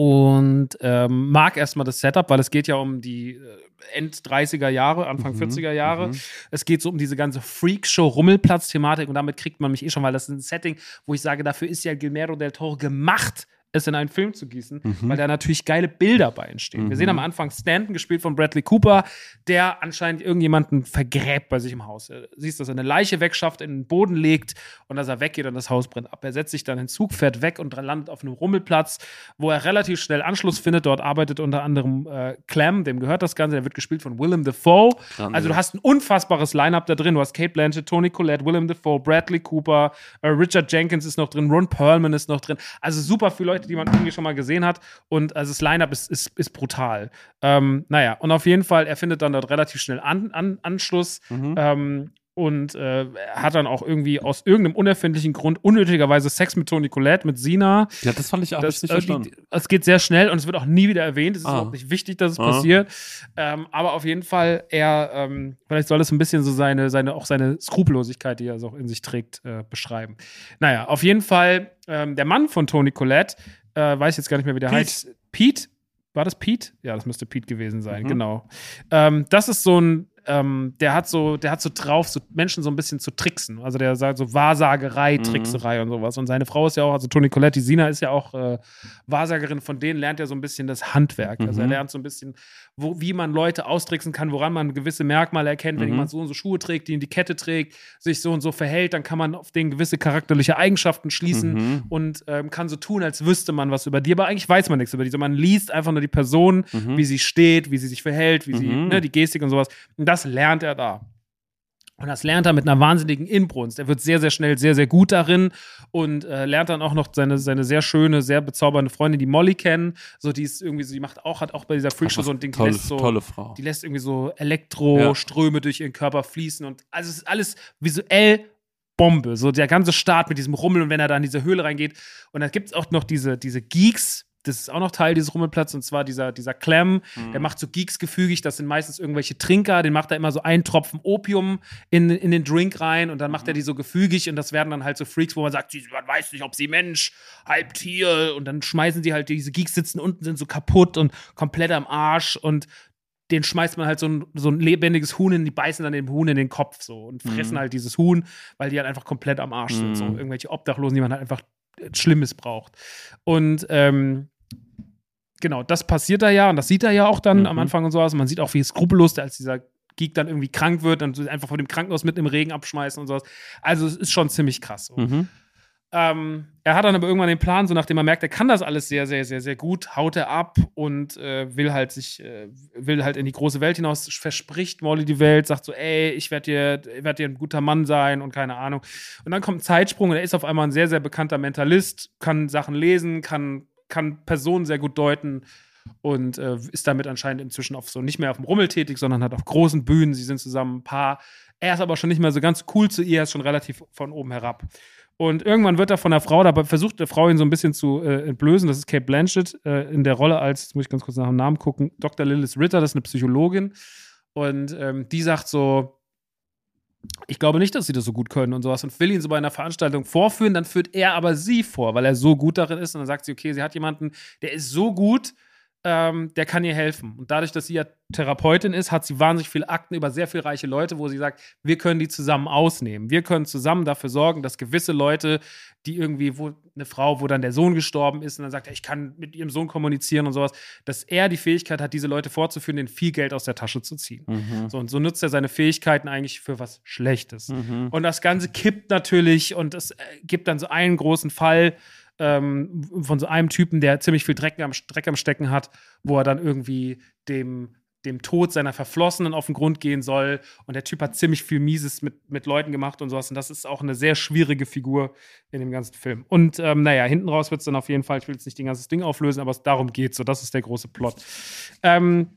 Und ähm, mag erstmal das Setup, weil es geht ja um die äh, End-30er Jahre, Anfang Mhm, 40er Jahre. mhm. Es geht so um diese ganze Freakshow-Rummelplatz-Thematik und damit kriegt man mich eh schon, weil das ist ein Setting, wo ich sage, dafür ist ja Guillermo del Toro gemacht, es in einen Film zu gießen, Mhm. weil da natürlich geile Bilder bei entstehen. Wir Mhm. sehen am Anfang Stanton, gespielt von Bradley Cooper, der anscheinend irgendjemanden vergräbt bei sich im Haus. Er siehst, dass er eine Leiche wegschafft, in den Boden legt und dass er weggeht und das Haus brennt ab. Er setzt sich dann in den Zug, fährt weg und landet auf einem Rummelplatz, wo er relativ schnell Anschluss findet. Dort arbeitet unter anderem äh, Clem, dem gehört das Ganze, der wird gespielt von Willem Dafoe. Grandios. Also du hast ein unfassbares Line-Up da drin. Du hast Kate Blanchett, Tony Collette, Willem Dafoe, Bradley Cooper, äh, Richard Jenkins ist noch drin, Ron Perlman ist noch drin. Also super viele Leute, die man irgendwie schon mal gesehen hat. Und also das Line-Up ist, ist, ist brutal. Ähm, naja, und auf jeden Fall, er findet dann dort relativ schnell an, an, Anschluss. Mhm. Ähm, und äh, hat dann auch irgendwie aus irgendeinem unerfindlichen Grund unnötigerweise Sex mit Tony Collette, mit Sina. Ja, das fand ich auch Das, nicht äh, verstanden. es geht sehr schnell und es wird auch nie wieder erwähnt. Es ist Ah. überhaupt nicht wichtig, dass es Ah. passiert. Ähm, aber auf jeden Fall, er, ähm, vielleicht soll es ein bisschen so seine, seine, auch seine Skrupellosigkeit, die er so auch in sich trägt, äh, beschreiben. Naja, auf jeden Fall, ähm, der Mann von Tony Collette, äh, weiß jetzt gar nicht mehr, wie der Pete. heißt. Pete? War das Pete? Ja, das müsste Pete gewesen sein, Mhm. genau. Ähm, das ist so ein, ähm, der hat so, der hat so drauf, so Menschen so ein bisschen zu tricksen. Also der sagt so Wahrsagerei, Mhm. Trickserei und sowas. Und seine Frau ist ja auch, also Toni Collette, die Sina ist ja auch äh, Wahrsagerin, von denen lernt er so ein bisschen das Handwerk. Also er Mhm. lernt so ein bisschen, wo, wie man Leute austricksen kann, woran man gewisse Merkmale erkennt. Wenn Mhm. jemand so und so Schuhe trägt, die in die Kette trägt, sich so und so verhält, dann kann man auf den gewisse charakterliche Eigenschaften schließen Mhm. und ähm, kann so tun, als wüsste man was über die, aber eigentlich weiß man nichts über die. So, man liest einfach nur die Person, Mhm. wie sie steht, wie sie sich verhält, wie sie, Mhm. ne, die Gestik und sowas. Und das lernt er da. Und das lernt er mit einer wahnsinnigen Inbrunst. Er wird sehr, sehr schnell sehr, sehr gut darin und äh, lernt dann auch noch seine, seine sehr schöne, sehr bezaubernde Freundin, die Molly, kennen. So, die ist irgendwie so, die macht auch, hat auch bei dieser Freakshow so ein Ding, die tolle, lässt so, tolle Frau. die lässt irgendwie so Elektroströme durch ihren Körper fließen und also es ist alles visuell Bombe. So der ganze Start mit diesem Rummel und wenn er da in diese Höhle reingeht. Und dann gibt es auch noch diese, diese Geeks. Das ist auch noch Teil dieses Rummelplatz und zwar dieser, dieser Clem, Mhm. der macht so Geeks gefügig, das sind meistens irgendwelche Trinker, den macht er immer so einen Tropfen Opium in, in den Drink rein und dann macht er die so gefügig und das werden dann halt so Freaks, wo man sagt, man weiß nicht, ob sie Mensch, halb Tier und dann schmeißen die halt, diese Geeks sitzen unten, sind so kaputt und komplett am Arsch und den schmeißt man halt so ein, so ein lebendiges Huhn in, die beißen dann dem Huhn in den Kopf so und fressen Mhm. halt dieses Huhn, weil die halt einfach komplett am Arsch sind. So Mhm. irgendwelche Obdachlosen, die man halt einfach Schlimmes braucht. Und ähm, genau, das passiert da ja und das sieht er ja auch dann Mhm. am Anfang und so aus. Und man sieht auch, wie skrupellos der als dieser Geek dann irgendwie krank wird und einfach vor dem Krankenhaus mit im Regen abschmeißen und sowas. Also es ist schon ziemlich krass. So. Mhm. Ähm, er hat dann aber irgendwann den Plan, so nachdem er merkt, er kann das alles sehr, sehr, sehr, sehr gut, haut er ab und äh, will halt sich, äh, will halt in die große Welt hinaus, verspricht Molly die Welt, sagt so, ey, ich werde dir, werd dir ein guter Mann sein und keine Ahnung. Und dann kommt ein Zeitsprung und er ist auf einmal ein sehr, sehr bekannter Mentalist, kann Sachen lesen, kann, kann Personen sehr gut deuten und äh, ist damit anscheinend inzwischen auf so nicht mehr auf dem Rummel tätig, sondern hat auf großen Bühnen. Sie sind zusammen ein Paar. Er ist aber schon nicht mehr so ganz cool zu ihr, er ist schon relativ von oben herab. Und irgendwann wird er von der Frau, dabei versucht der Frau ihn so ein bisschen zu äh, entblößen. Das ist Kate Blanchett äh, in der Rolle als, jetzt muss ich ganz kurz nach dem Namen gucken, Dr. Lilith Ritter, das ist eine Psychologin. Und ähm, die sagt so, ich glaube nicht, dass sie das so gut können und sowas und will ihn so bei einer Veranstaltung vorführen, dann führt er aber sie vor, weil er so gut darin ist und dann sagt sie, okay, sie hat jemanden, der ist so gut, ähm, der kann ihr helfen. Und dadurch, dass sie ja Therapeutin ist, hat sie wahnsinnig viele Akten über sehr viel reiche Leute, wo sie sagt, wir können die zusammen ausnehmen. Wir können zusammen dafür sorgen, dass gewisse Leute, die irgendwie, wo eine Frau, wo dann der Sohn gestorben ist und dann sagt, er, ich kann mit ihrem Sohn kommunizieren und sowas, dass er die Fähigkeit hat, diese Leute vorzuführen, denen viel Geld aus der Tasche zu ziehen. Mhm. So, und so nutzt er seine Fähigkeiten eigentlich für was Schlechtes. Mhm. Und das Ganze kippt natürlich und es äh, gibt dann so einen großen Fall ähm, von so einem Typen, der ziemlich viel Dreck am, Dreck am Stecken hat, wo er dann irgendwie dem, dem Tod seiner Verflossenen auf den Grund gehen soll. Und der Typ hat ziemlich viel Mieses mit, mit Leuten gemacht und sowas. Und das ist auch eine sehr schwierige Figur in dem ganzen Film. Und ähm, naja, hinten raus wird es dann auf jeden Fall, ich will jetzt nicht den ganzen Ding auflösen, aber es darum geht so. Das ist der große Plot. Ähm,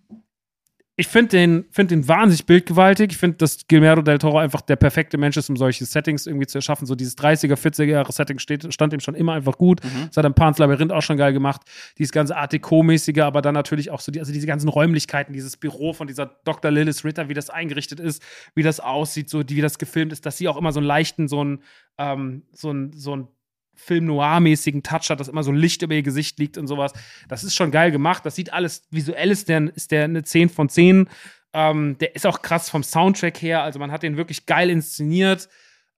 ich finde den, find den wahnsinnig bildgewaltig. Ich finde, dass Guillermo del Toro einfach der perfekte Mensch ist, um solche Settings irgendwie zu erschaffen. So dieses 30er, 40er Jahre Setting steht, stand ihm schon immer einfach gut. Mhm. Das hat im Pan's Labyrinth auch schon geil gemacht. Dieses ganze Art Deco-mäßige, aber dann natürlich auch so die, also diese ganzen Räumlichkeiten, dieses Büro von dieser Dr. Lilith Ritter, wie das eingerichtet ist, wie das aussieht, so die, wie das gefilmt ist, dass sie auch immer so einen leichten, so einen, ähm, so einen, so einen Film Noir-mäßigen Touch hat, dass immer so Licht über ihr Gesicht liegt und sowas. Das ist schon geil gemacht. Das sieht alles visuell ist der, ist der eine 10 von 10. Ähm, der ist auch krass vom Soundtrack her. Also man hat den wirklich geil inszeniert.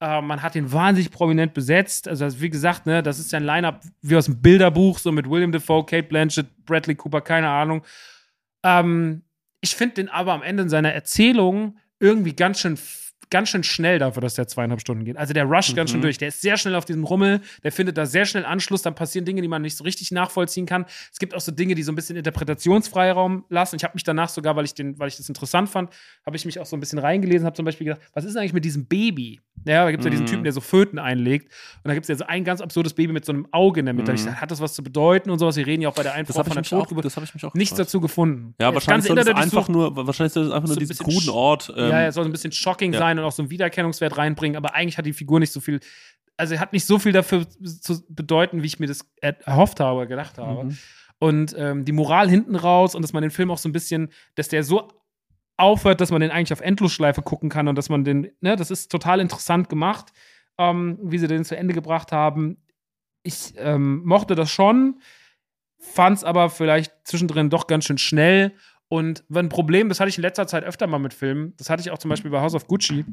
Äh, man hat den wahnsinnig prominent besetzt. Also wie gesagt, ne, das ist ja ein Line-Up wie aus dem Bilderbuch, so mit William Defoe, Kate Blanchett, Bradley Cooper, keine Ahnung. Ähm, ich finde den aber am Ende in seiner Erzählung irgendwie ganz schön ganz schön schnell dafür, dass der zweieinhalb Stunden geht. Also der rusht ganz schön Mhm. durch. Der ist sehr schnell auf diesem Rummel, der findet da sehr schnell Anschluss, dann passieren Dinge, die man nicht so richtig nachvollziehen kann. Es gibt auch so Dinge, die so ein bisschen Interpretationsfreiraum lassen. Ich habe mich danach sogar, weil ich, den, weil ich das interessant fand, habe ich mich auch so ein bisschen reingelesen, habe zum Beispiel gedacht, was ist eigentlich mit diesem Baby? Ja, da gibt es ja diesen Mhm. Typen, der so Föten einlegt. Und da gibt es ja so ein ganz absurdes Baby mit so einem Auge in der Mitte. Mhm. Ich dachte, hat das was zu bedeuten und sowas? Wir reden ja auch bei der Das habe von der Totgeburt. das hab ich mich auch Nichts gefragt. dazu gefunden. Ja, Das wahrscheinlich soll es Internet einfach nur, wahrscheinlich soll es einfach nur so ein diesen kruden Ort. Ähm, ja, er soll so ein bisschen shocking ja. sein auch so einen Wiedererkennungswert reinbringen, aber eigentlich hat die Figur nicht so viel, also hat nicht so viel dafür zu bedeuten, wie ich mir das er- erhofft habe, gedacht habe. Mhm. Und ähm, die Moral hinten raus und dass man den Film auch so ein bisschen, dass der so aufhört, dass man den eigentlich auf Endlosschleife gucken kann und dass man den, ne, das ist total interessant gemacht, ähm, wie sie den zu Ende gebracht haben. Ich ähm, mochte das schon, fand es aber vielleicht zwischendrin doch ganz schön schnell. Und ein Problem, das hatte ich in letzter Zeit öfter mal mit Filmen, das hatte ich auch zum Beispiel bei House of Gucci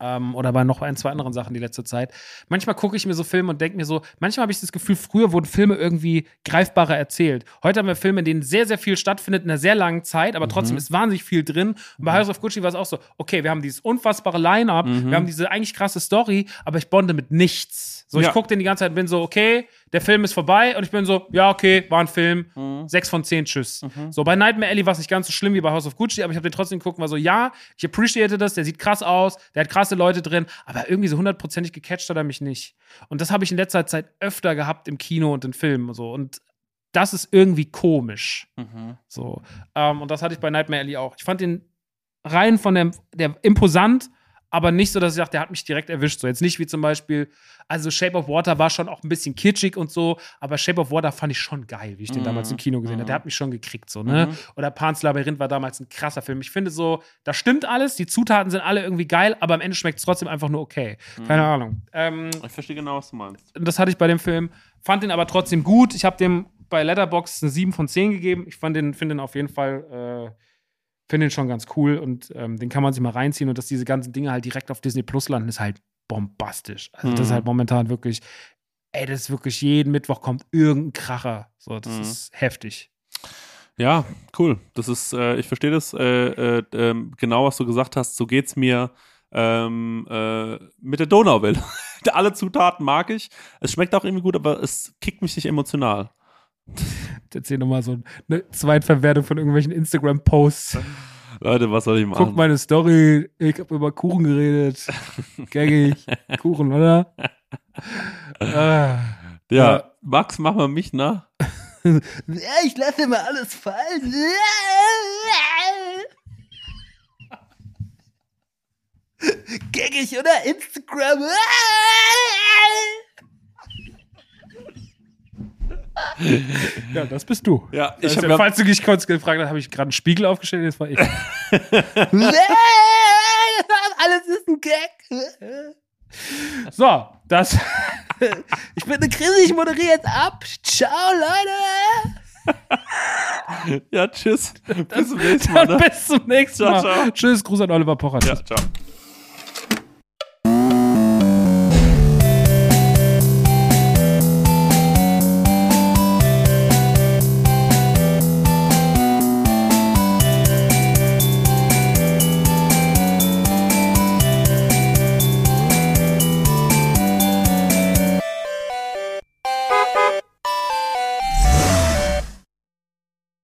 ähm, oder bei noch ein, zwei anderen Sachen die letzte Zeit. Manchmal gucke ich mir so Filme und denke mir so, manchmal habe ich das Gefühl, früher wurden Filme irgendwie greifbarer erzählt. Heute haben wir Filme, in denen sehr, sehr viel stattfindet in einer sehr langen Zeit, aber trotzdem ist wahnsinnig viel drin. Und bei House of Gucci war es auch so, okay, wir haben dieses unfassbare Line-Up, Mhm. wir haben diese eigentlich krasse Story, aber ich bonde mit nichts. So, ich Ja. gucke den die ganze Zeit und bin so, okay, der Film ist vorbei und ich bin so, ja, okay, war ein Film, Mhm. sechs von zehn, tschüss. So, bei Nightmare Alley war es nicht ganz so schlimm wie bei House of Gucci, aber ich habe den trotzdem geguckt und war so, ja, ich appreciate das, der sieht krass aus, der hat krasse Leute drin, aber irgendwie so hundertprozentig gecatcht hat er mich nicht. Und das habe ich in letzter Zeit öfter gehabt im Kino und in Filmen so. Und das ist irgendwie komisch. Mhm. So. Ähm, und das hatte ich bei Nightmare Alley auch. Ich fand den rein von der, der imposant, aber nicht so, dass ich dachte, der hat mich direkt erwischt. So jetzt nicht wie zum Beispiel, also Shape of Water war schon auch ein bisschen kitschig und so, aber Shape of Water fand ich schon geil, wie ich den Mhm. damals im Kino gesehen habe. Mhm. Der hat mich schon gekriegt, so, ne? Mhm. Oder Pan's Labyrinth war damals ein krasser Film. Ich finde so, da stimmt alles, die Zutaten sind alle irgendwie geil, aber am Ende schmeckt es trotzdem einfach nur okay. Keine Ahnung. Ähm, Ich verstehe genau, was du meinst. das hatte ich bei dem Film, fand den aber trotzdem gut. Ich habe dem bei Letterboxd eine 7 von 10 gegeben. Ich fand den, finde den auf jeden Fall, äh, finde den schon ganz cool und ähm, den kann man sich mal reinziehen und dass diese ganzen Dinge halt direkt auf Disney Plus landen, ist halt bombastisch. Also das ist Mhm. halt momentan wirklich, ey, das ist wirklich jeden Mittwoch kommt irgendein Kracher. So, das Mhm. ist heftig. Ja, cool. Das ist, äh, ich verstehe das äh, äh, ähm, genau, was du gesagt hast. So geht's mir ähm, äh, mit der Donauwelle. <laughs> alle Zutaten mag ich. Es schmeckt auch irgendwie gut, aber es kickt mich nicht emotional. <laughs> Erzähl nochmal so eine Zweitverwertung von irgendwelchen Instagram-Posts. Leute, was soll ich machen? Guck meine Story, ich habe über Kuchen geredet. Gängig. <laughs> Kuchen, oder? ah, ja, ja. Max, mach mal mich nach. ja, ich lasse immer alles fallen. Gängig, oder? Instagram. Ja, das bist du. Ja, Das ich habe ja, falls du dich kurz gefragt hast, habe ich gerade einen Spiegel aufgestellt, das war ich. <laughs> Alles ist ein Gag. So, das. <laughs> Ich bin eine Krise, ich moderiere jetzt ab. Ciao, Leute. Ja, tschüss. <laughs> Bis zum nächsten Mal. Ne? bis zum nächsten Ciao, Mal. ciao. Tschüss, Gruß an Oliver Pocher. Ja, ciao.